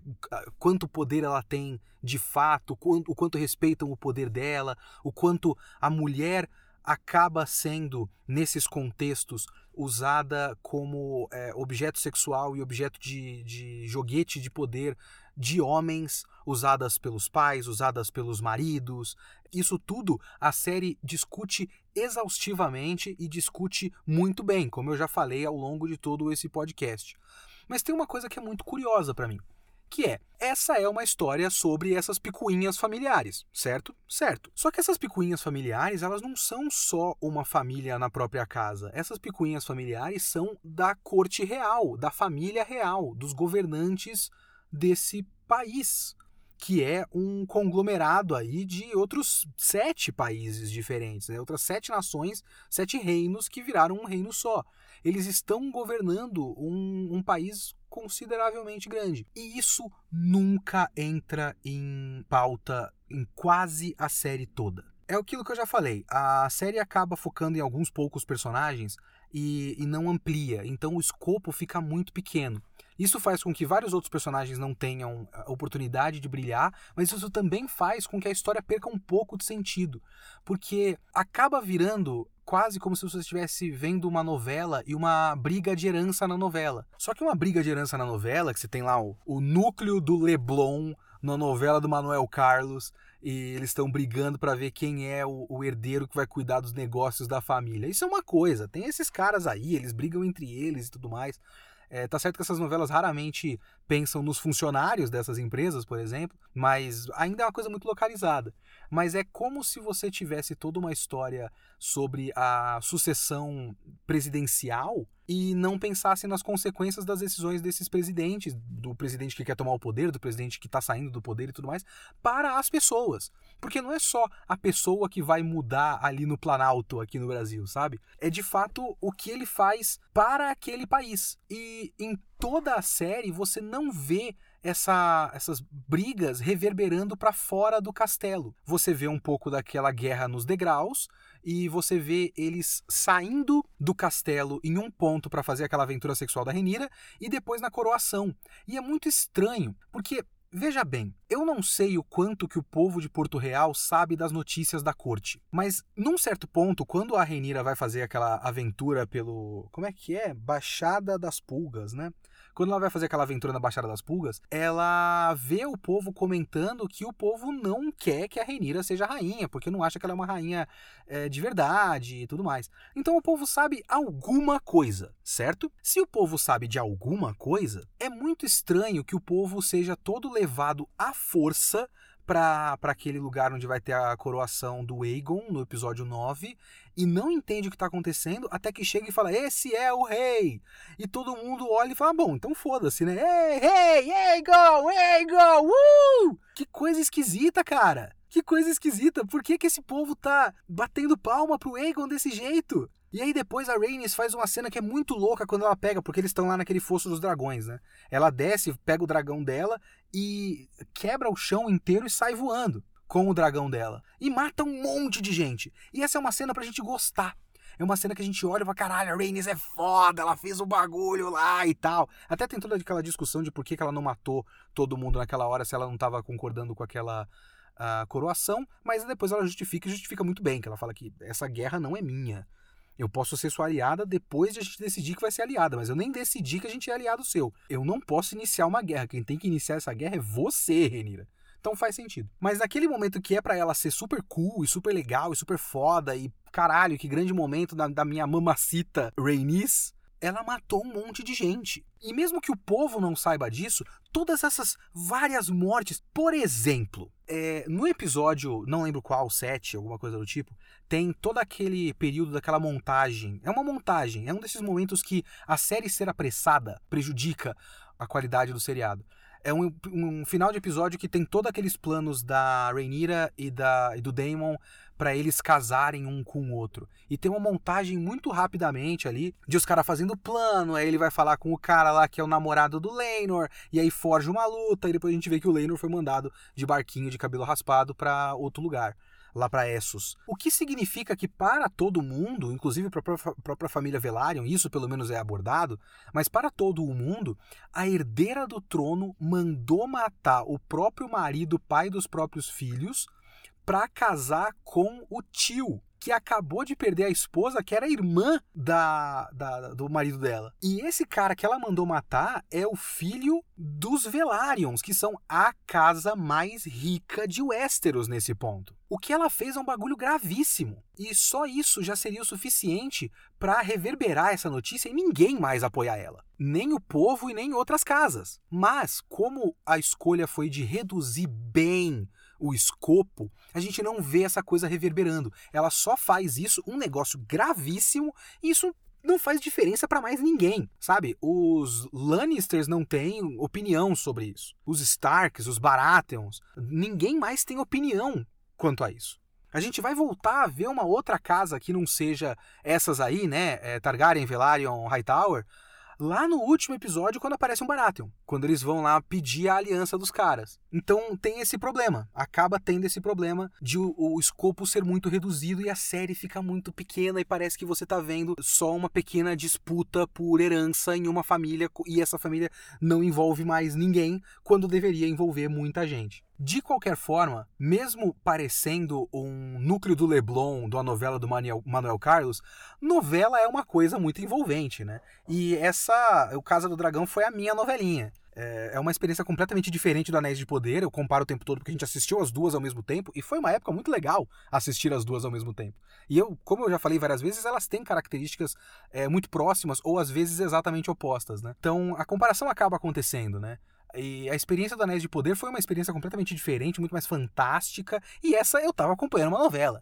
quanto poder ela tem de fato, o quanto respeitam o poder dela, o quanto a mulher acaba sendo, nesses contextos, usada como é, objeto sexual e objeto de, de joguete de poder de homens, usadas pelos pais, usadas pelos maridos. Isso tudo a série discute exaustivamente e discute muito bem, como eu já falei ao longo de todo esse podcast. Mas tem uma coisa que é muito curiosa para mim que é essa é uma história sobre essas picuinhas familiares, certo? Certo. Só que essas picuinhas familiares, elas não são só uma família na própria casa. Essas picuinhas familiares são da corte real, da família real, dos governantes desse país, que é um conglomerado aí de outros sete países diferentes, né? outras sete nações, sete reinos que viraram um reino só. Eles estão governando um, um país consideravelmente grande. E isso nunca entra em pauta em quase a série toda. É aquilo que eu já falei, a série acaba focando em alguns poucos personagens e, e não amplia, então o escopo fica muito pequeno. Isso faz com que vários outros personagens não tenham a oportunidade de brilhar, mas isso também faz com que a história perca um pouco de sentido, porque acaba virando quase como se você estivesse vendo uma novela e uma briga de herança na novela. Só que uma briga de herança na novela, que você tem lá o, o núcleo do Leblon na novela do Manuel Carlos, e eles estão brigando para ver quem é o, o, herdeiro que vai cuidar dos negócios da família. Isso é uma coisa, tem esses caras aí, eles brigam entre eles e tudo mais. É, tá certo que essas novelas raramente pensam nos funcionários dessas empresas, por exemplo, mas ainda é uma coisa muito localizada. Mas é como se você tivesse toda uma história sobre a sucessão presidencial e não pensasse nas consequências das decisões desses presidentes, do presidente que quer tomar o poder, do presidente que está saindo do poder e tudo mais, para as pessoas. Porque não é só a pessoa que vai mudar ali no Planalto, aqui no Brasil, sabe? É de fato o que ele faz para aquele país. E em toda a série você não vê essa, essas brigas reverberando para fora do castelo. Você vê um pouco daquela guerra nos degraus, e você vê eles saindo do castelo em um ponto para fazer aquela aventura sexual da Renira e depois na coroação. E é muito estranho, porque Veja bem, eu não sei o quanto que o povo de Porto Real sabe das notícias da corte, mas num certo ponto, quando a Renira vai fazer aquela aventura pelo. Como é que é? Baixada das Pulgas, né? Quando ela vai fazer aquela aventura na Baixada das Pulgas, ela vê o povo comentando que o povo não quer que a Renira seja rainha, porque não acha que ela é uma rainha é, de verdade e tudo mais. Então o povo sabe alguma coisa, certo? Se o povo sabe de alguma coisa, é muito estranho que o povo seja todo levado à força para aquele lugar onde vai ter a coroação do Aegon no episódio 9 e não entende o que está acontecendo até que chega e fala: Esse é o rei! E todo mundo olha e fala: Bom, então foda-se, né? Ei, rei, Aegon, Aegon, uh! Que coisa esquisita, cara! Que coisa esquisita! Por que, que esse povo tá batendo palma pro Aegon desse jeito? E aí depois a Rhaenys faz uma cena que é muito louca quando ela pega, porque eles estão lá naquele fosso dos dragões, né? Ela desce, pega o dragão dela e quebra o chão inteiro e sai voando com o dragão dela. E mata um monte de gente. E essa é uma cena pra gente gostar. É uma cena que a gente olha e fala, caralho, a Rhaenys é foda, ela fez o bagulho lá e tal. Até tem toda aquela discussão de por que ela não matou todo mundo naquela hora se ela não tava concordando com aquela uh, coroação, mas depois ela justifica e justifica muito bem, que ela fala que essa guerra não é minha. Eu posso ser sua aliada depois de a gente decidir que vai ser aliada, mas eu nem decidi que a gente é aliado seu. Eu não posso iniciar uma guerra. Quem tem que iniciar essa guerra é você, Renira. Então faz sentido. Mas naquele momento que é para ela ser super cool e super legal e super foda e caralho, que grande momento da, da minha mamacita Rhaenys, ela matou um monte de gente. E mesmo que o povo não saiba disso, todas essas várias mortes, por exemplo, é, no episódio, não lembro qual, 7, alguma coisa do tipo, tem todo aquele período daquela montagem. É uma montagem, é um desses momentos que a série ser apressada prejudica a qualidade do seriado. É um, um final de episódio que tem todos aqueles planos da Rhaenyra e, da, e do Daemon para eles casarem um com o outro. E tem uma montagem muito rapidamente ali de os caras fazendo plano, aí ele vai falar com o cara lá que é o namorado do Leinor, e aí forja uma luta, e depois a gente vê que o Leinor foi mandado de barquinho de cabelo raspado para outro lugar lá para Essos. O que significa que para todo mundo, inclusive para a própria família Velaryon, isso pelo menos é abordado, mas para todo o mundo, a herdeira do trono mandou matar o próprio marido, pai dos próprios filhos, para casar com o tio que acabou de perder a esposa, que era irmã da, da, do marido dela. E esse cara que ela mandou matar é o filho dos Velaryon, que são a casa mais rica de Westeros nesse ponto. O que ela fez é um bagulho gravíssimo. E só isso já seria o suficiente para reverberar essa notícia e ninguém mais apoiar ela. Nem o povo e nem outras casas. Mas, como a escolha foi de reduzir bem o escopo, a gente não vê essa coisa reverberando. Ela só faz isso, um negócio gravíssimo, e isso não faz diferença para mais ninguém, sabe? Os Lannisters não têm opinião sobre isso. Os Starks, os Baratheons, ninguém mais tem opinião quanto a isso. A gente vai voltar a ver uma outra casa que não seja essas aí, né? É, Targaryen, Velaryon, Hightower, lá no último episódio quando aparece um Baratheon, quando eles vão lá pedir a aliança dos caras. Então tem esse problema, acaba tendo esse problema de o, o escopo ser muito reduzido e a série fica muito pequena e parece que você tá vendo só uma pequena disputa por herança em uma família e essa família não envolve mais ninguém quando deveria envolver muita gente. De qualquer forma, mesmo parecendo um núcleo do Leblon, de uma novela do Manuel, Manuel Carlos, novela é uma coisa muito envolvente, né? E essa, o Casa do Dragão foi a minha novelinha. É, é uma experiência completamente diferente do Anéis de Poder. Eu comparo o tempo todo porque a gente assistiu as duas ao mesmo tempo e foi uma época muito legal assistir as duas ao mesmo tempo. E eu, como eu já falei várias vezes, elas têm características é, muito próximas ou às vezes exatamente opostas, né? Então a comparação acaba acontecendo, né? E a experiência do Anéis de Poder foi uma experiência completamente diferente, muito mais fantástica. E essa eu tava acompanhando uma novela.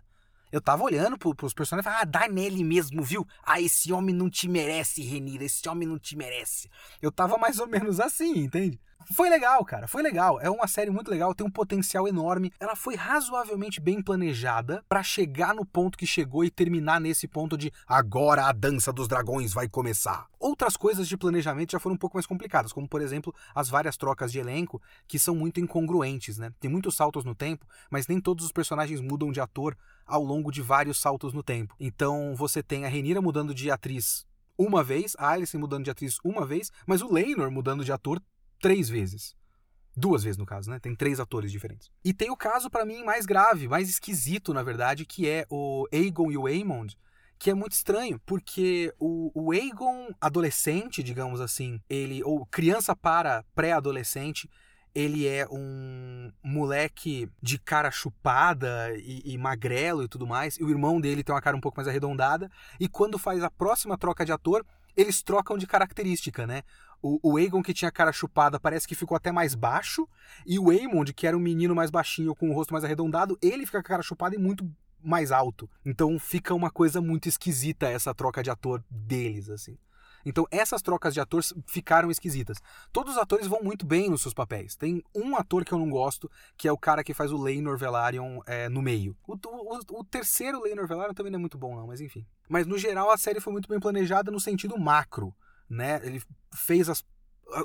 Eu tava olhando pro, pros personagens e falava, ah, dá nele mesmo, viu? Ah, esse homem não te merece, Renira, esse homem não te merece. Eu tava mais ou menos assim, entende? Foi legal, cara, foi legal. É uma série muito legal, tem um potencial enorme. Ela foi razoavelmente bem planejada para chegar no ponto que chegou e terminar nesse ponto de agora a dança dos dragões vai começar. Outras coisas de planejamento já foram um pouco mais complicadas, como por exemplo as várias trocas de elenco que são muito incongruentes, né? Tem muitos saltos no tempo, mas nem todos os personagens mudam de ator ao longo de vários saltos no tempo. Então você tem a Renira mudando de atriz uma vez, a Alice mudando de atriz uma vez, mas o Leinor mudando de ator três vezes. Duas vezes, no caso, né? Tem três atores diferentes. E tem o caso, para mim, mais grave, mais esquisito, na verdade, que é o Aegon e o Aemond, que é muito estranho, porque o, o Aegon adolescente, digamos assim, ele, ou criança para pré-adolescente, ele é um moleque de cara chupada e, e, magrelo e tudo mais, e o irmão dele tem uma cara um pouco mais arredondada, e quando faz a próxima troca de ator, eles trocam de característica, né? O, o Aegon, que tinha cara chupada, parece que ficou até mais baixo. E o Aemond, que era um menino mais baixinho, com o rosto mais arredondado, ele fica com a cara chupada e muito mais alto. Então fica uma coisa muito esquisita essa troca de ator deles, assim. Então essas trocas de atores ficaram esquisitas. Todos os atores vão muito bem nos seus papéis. Tem um ator que eu não gosto, que é o cara que faz o Leinor Velaryon é, no meio. O, o, o terceiro Leinor Velaryon também não é muito bom não, mas enfim. Mas no geral a série foi muito bem planejada no sentido macro né? Ele fez as,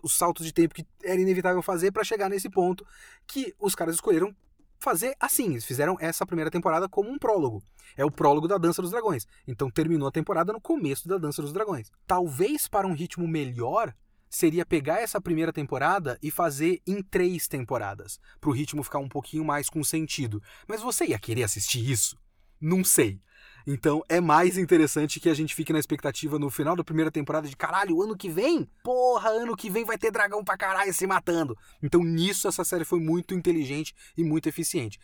os saltos de tempo que era inevitável fazer para chegar nesse ponto que os caras escolheram fazer assim. Eles fizeram essa primeira temporada como um prólogo. É o prólogo da Dança dos Dragões. Então terminou a temporada no começo da Dança dos Dragões. Talvez para um ritmo melhor seria pegar essa primeira temporada e fazer em três temporadas, para o ritmo ficar um pouquinho mais com sentido. Mas você ia querer assistir isso? Não sei. Então é mais interessante que a gente fique na expectativa no final da primeira temporada de caralho, ano que vem? Porra, ano que vem vai ter dragão pra caralho se matando. Então nisso essa série foi muito inteligente e muito eficiente.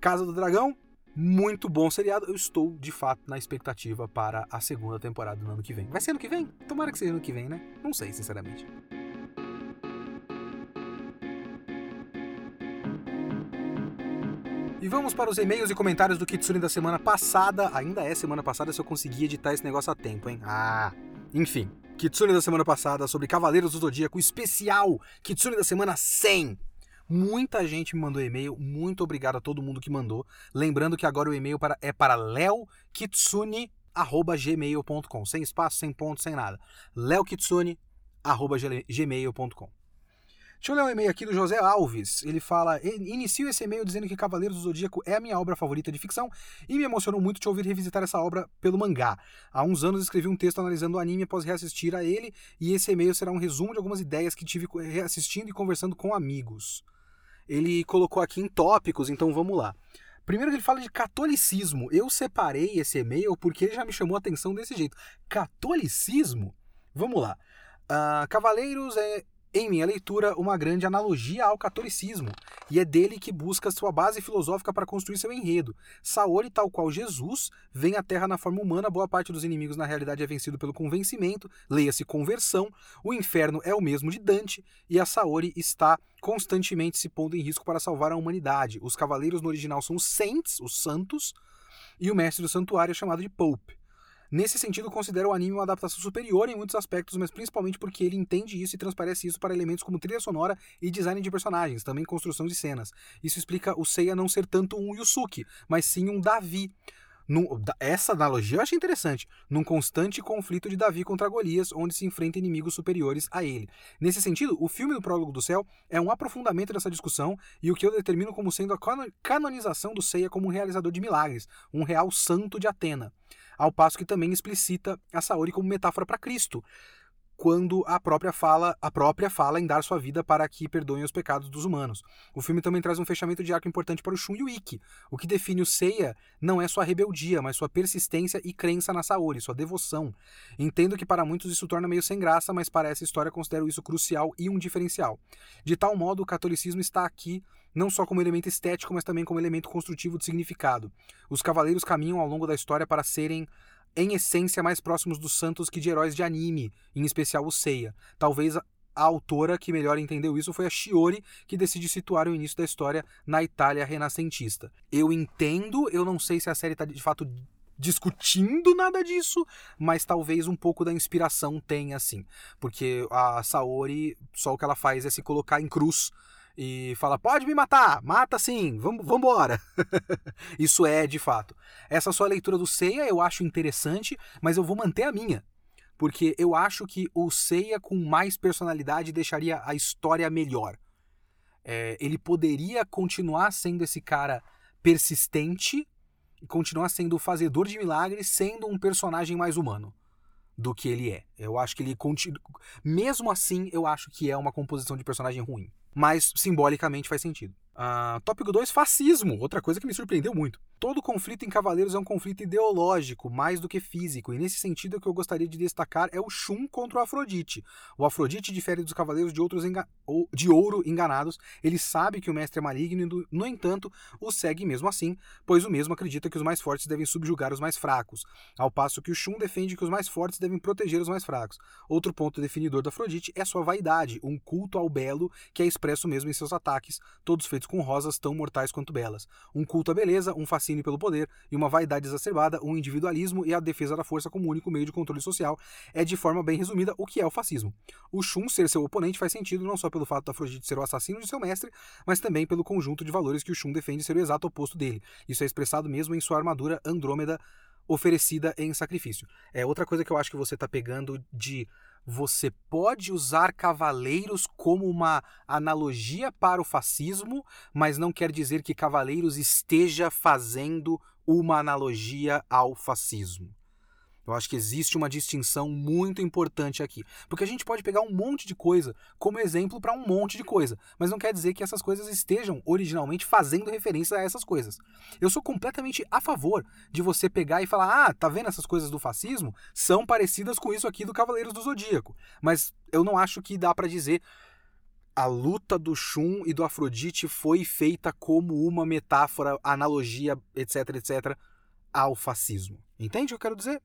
Casa do Dragão, muito bom seriado. Eu estou de fato na expectativa para a segunda temporada no ano que vem. Vai ser ano que vem? Tomara que seja ano que vem, né? Não sei, sinceramente. E vamos para os e-mails e comentários do Kitsune da semana passada. Ainda é semana passada se eu conseguir editar esse negócio a tempo, hein? Ah, enfim. Kitsune da semana passada sobre Cavaleiros do Zodíaco especial. Kitsune da semana 100. Muita gente me mandou e-mail, muito obrigado a todo mundo que mandou. Lembrando que agora o e-mail para, é para leokitsune.gmail.com. Sem espaço, sem ponto, sem nada. leokitsune.gmail.com. Deixa eu ler um e-mail aqui do José Alves. Ele fala: Inicio esse e-mail dizendo que Cavaleiros do Zodíaco é a minha obra favorita de ficção e me emocionou muito te ouvir revisitar essa obra pelo mangá. Há uns anos escrevi um texto analisando o anime após reassistir a ele, e esse e-mail será um resumo de algumas ideias que tive reassistindo e conversando com amigos. Ele colocou aqui em tópicos, então vamos lá. Primeiro ele fala de catolicismo. Eu separei esse e-mail porque ele já me chamou a atenção desse jeito. Catolicismo? Vamos lá. Uh, Cavaleiros é em minha leitura, uma grande analogia ao catolicismo, e é dele que busca sua base filosófica para construir seu enredo. Saori, tal qual Jesus, vem à Terra na forma humana, boa parte dos inimigos na realidade é vencido pelo convencimento, leia-se conversão, o inferno é o mesmo de Dante, e a Saori está constantemente se pondo em risco para salvar a humanidade. Os cavaleiros no original são os Saints, os santos, e o mestre do santuário é chamado de Pope. Nesse sentido, considero o anime uma adaptação superior em muitos aspectos, mas principalmente porque ele entende isso e transparece isso para elementos como trilha sonora e design de personagens, também construção de cenas. Isso explica o Seiya não ser tanto um Yusuke, mas sim um Davi. Num, essa analogia eu achei interessante. Num constante conflito de Davi contra Golias, onde se enfrenta inimigos superiores a ele. Nesse sentido, o filme do Prólogo do Céu é um aprofundamento dessa discussão e o que eu determino como sendo a canonização do Seiya como um realizador de milagres, um real santo de Atena ao passo que também explicita a Saori como metáfora para Cristo. quando a própria fala, a própria fala em dar sua vida para que perdoem os pecados dos humanos. O filme também traz um fechamento de arco importante para o Shun e o Ikki. O que define o Seiya não é sua rebeldia, mas sua persistência e crença na Saori, sua devoção. Entendo que para muitos isso torna meio sem graça, mas para essa história considero isso crucial e um diferencial. De tal modo, o catolicismo está aqui não só como elemento estético, mas também como elemento construtivo de significado. Os cavaleiros caminham ao longo da história para serem em essência mais próximos dos santos que de heróis de anime, em especial o Seiya. Talvez a autora que melhor entendeu isso foi a Shiori, que decide situar o início da história na Itália renascentista. Eu entendo, eu não sei se a série está de fato discutindo nada disso, mas talvez um pouco da inspiração tenha sim, porque a Saori só o que ela faz é se colocar em cruz e fala: pode me matar, mata sim, vamos. Isso é de fato. Essa sua leitura do Seiya eu acho interessante, mas eu vou manter a minha. Porque eu acho que o Seiya com mais personalidade deixaria a história melhor. É, ele poderia continuar sendo esse cara persistente e continuar sendo o fazedor de milagres, sendo um personagem mais humano do que ele é. Eu acho que ele continua. Mesmo assim, eu acho que é uma composição de personagem ruim mas simbolicamente faz sentido. Uh, tópico 2, fascismo, outra coisa que me surpreendeu muito. Todo conflito em Cavaleiros é um conflito ideológico, mais do que físico, e nesse sentido o que eu gostaria de destacar é o Shun contra o Afrodite. O Afrodite difere dos Cavaleiros de, outros de ouro enganados, ele sabe que o mestre é maligno e, no entanto, o segue mesmo assim, pois o mesmo acredita que os mais fortes devem subjugar os mais fracos, ao passo que o Shun defende que os mais fortes devem proteger os mais fracos. Outro ponto definidor do Afrodite é sua vaidade, um culto ao belo que é expresso mesmo em seus ataques, todos feitos com rosas tão mortais quanto belas. Um culto à beleza, um fascínio pelo poder e uma vaidade exacerbada, um individualismo e a defesa da força como único meio de controle social é, de forma bem resumida, o que é o fascismo. O Shun ser seu oponente faz sentido não só pelo fato da Afrodite ser o assassino de seu mestre, mas também pelo conjunto de valores que o Shun defende ser o exato oposto dele. Isso é expressado mesmo em sua armadura Andrômeda oferecida em sacrifício. É outra coisa que eu acho que você está pegando de você pode usar cavaleiros como uma analogia para o fascismo, mas não quer dizer que cavaleiros esteja fazendo uma analogia ao fascismo. Eu acho que existe uma distinção muito importante aqui. Porque a gente pode pegar um monte de coisa como exemplo para um monte de coisa, mas não quer dizer que essas coisas estejam originalmente fazendo referência a essas coisas. Eu sou completamente a favor de você pegar e falar: ah, tá vendo essas coisas do fascismo? São parecidas com isso aqui do Cavaleiros do Zodíaco. Mas eu não acho que dá para dizer a luta do Shun e do Afrodite foi feita como uma metáfora, analogia, etc, etc, ao fascismo. Entende o que eu quero dizer?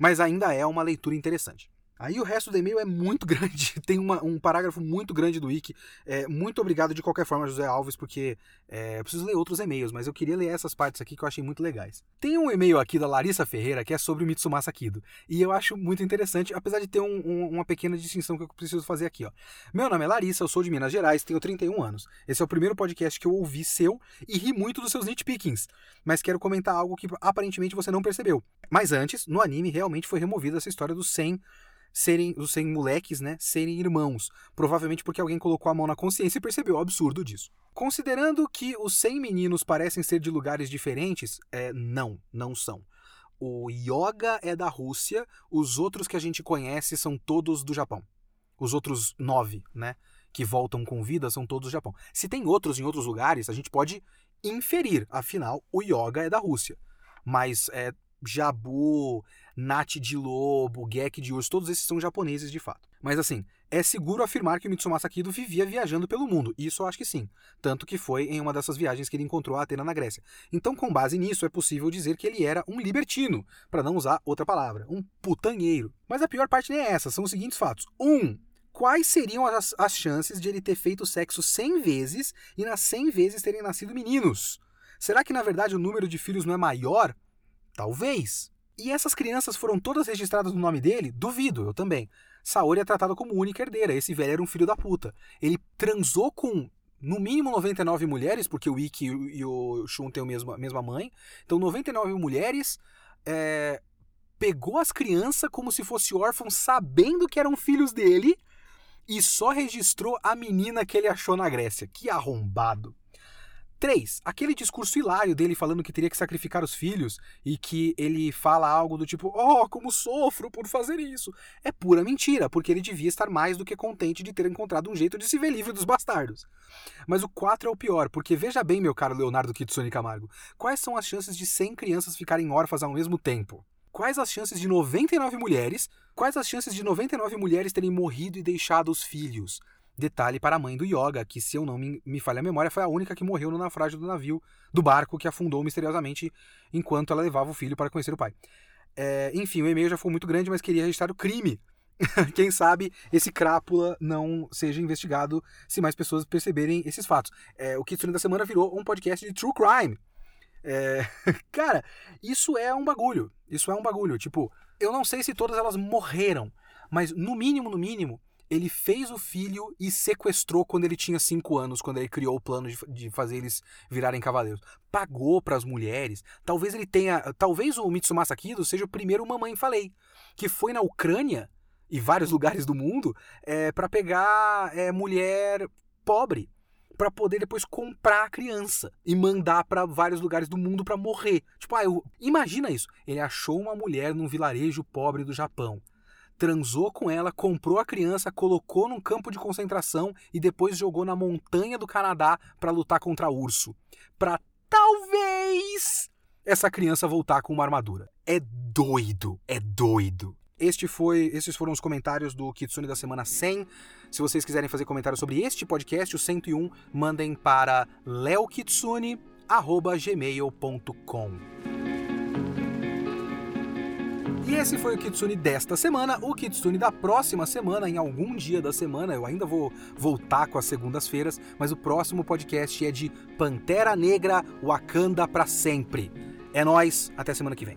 Mas ainda é uma leitura interessante. Aí o resto do e-mail é muito grande, tem uma, um parágrafo muito grande do Wiki. É, muito obrigado de qualquer forma, José Alves, porque é, eu preciso ler outros e-mails, mas eu queria ler essas partes aqui que eu achei muito legais. Tem um e-mail aqui da Larissa Ferreira que é sobre o Mitsumasa Kido, e eu acho muito interessante, apesar de ter um, um, uma pequena distinção que eu preciso fazer aqui. Ó. Meu nome é Larissa, eu sou de Minas Gerais, tenho 31 anos. Esse é o primeiro podcast que eu ouvi seu e ri muito dos seus nitpickings, mas quero comentar algo que aparentemente você não percebeu. Mas antes, no anime realmente foi removida essa história dos 100 serem os 100 moleques, né, serem irmãos, provavelmente porque alguém colocou a mão na consciência e percebeu o absurdo disso. Considerando que os 100 meninos parecem ser de lugares diferentes, é, não, não são. O Yoga é da Rússia, os outros que a gente conhece são todos do Japão. Os outros nove, né, que voltam com vida são todos do Japão. Se tem outros em outros lugares, a gente pode inferir, afinal, o Yoga é da Rússia. Mas é, Jabu, Nat de lobo, Gek de urso, todos esses são japoneses de fato. Mas assim, é seguro afirmar que o Mitsumasa Kido vivia viajando pelo mundo, isso eu acho que sim. Tanto que foi em uma dessas viagens que ele encontrou a Atena na Grécia. Então, com base nisso, é possível dizer que ele era um libertino, para não usar outra palavra, um putanheiro. Mas a pior parte nem é essa, são os seguintes fatos. Um, quais seriam as, as chances de ele ter feito sexo 100 vezes e nas 100 vezes terem nascido meninos? Será que na verdade o número de filhos não é maior? Talvez. E essas crianças foram todas registradas no nome dele? Duvido, eu também. Saori é tratada como única herdeira, esse velho era um filho da puta. Ele transou com no mínimo 99 mulheres, porque o Ikki e o Shun têm a mesma, a mesma mãe. Então 99 mulheres, é, pegou as crianças como se fosse órfão, sabendo que eram filhos dele, e só registrou a menina que ele achou na Grécia. Que arrombado. 3. Aquele discurso hilário dele falando que teria que sacrificar os filhos e que ele fala algo do tipo: Oh, como sofro por fazer isso. É pura mentira, porque ele devia estar mais do que contente de ter encontrado um jeito de se ver livre dos bastardos. Mas o 4 é o pior, porque veja bem, meu caro Leonardo Kitsune Camargo, quais são as chances de 100 crianças ficarem órfãs ao mesmo tempo? Quais as chances de 99 mulheres? Quais as chances de 99 mulheres terem morrido e deixado os filhos? Detalhe para a mãe do Yoga, que, se eu não me, me falha a memória, foi a única que morreu no naufrágio do navio, do barco que afundou misteriosamente enquanto ela levava o filho para conhecer o pai. É, enfim, o e-mail já foi muito grande, mas queria registrar o crime. Quem sabe esse crápula não seja investigado se mais pessoas perceberem esses fatos. É, o Kitsune da Semana virou um podcast de true crime. É, cara, isso é um bagulho. Isso é um bagulho. Tipo, eu não sei se todas elas morreram, mas no mínimo, no mínimo, ele fez o filho e sequestrou quando ele tinha 5 anos, quando ele criou o plano de, de fazer eles virarem cavaleiros. Pagou para as mulheres. Talvez ele tenha. Talvez o Mitsumasa Kido seja o primeiro Mamãe Falei, que foi na Ucrânia e vários lugares do mundo é, para pegar é, mulher pobre para poder depois comprar a criança e mandar para vários lugares do mundo para morrer. Tipo, ah, eu... imagina isso. Ele achou uma mulher num vilarejo pobre do Japão transou com ela, comprou a criança, colocou num campo de concentração e depois jogou na montanha do Canadá para lutar contra urso. Para talvez essa criança voltar com uma armadura. É doido, é doido. Este foi, esses foram os comentários do Kitsune da semana 100. Se vocês quiserem fazer comentários sobre este podcast, o 101, mandem para leokitsune@gmail.com. E esse foi o Kitsune desta semana. O Kitsune da próxima semana, em algum dia da semana, eu ainda vou voltar com as segundas-feiras, mas o próximo podcast é de Pantera Negra Wakanda para sempre. É nós, até semana que vem.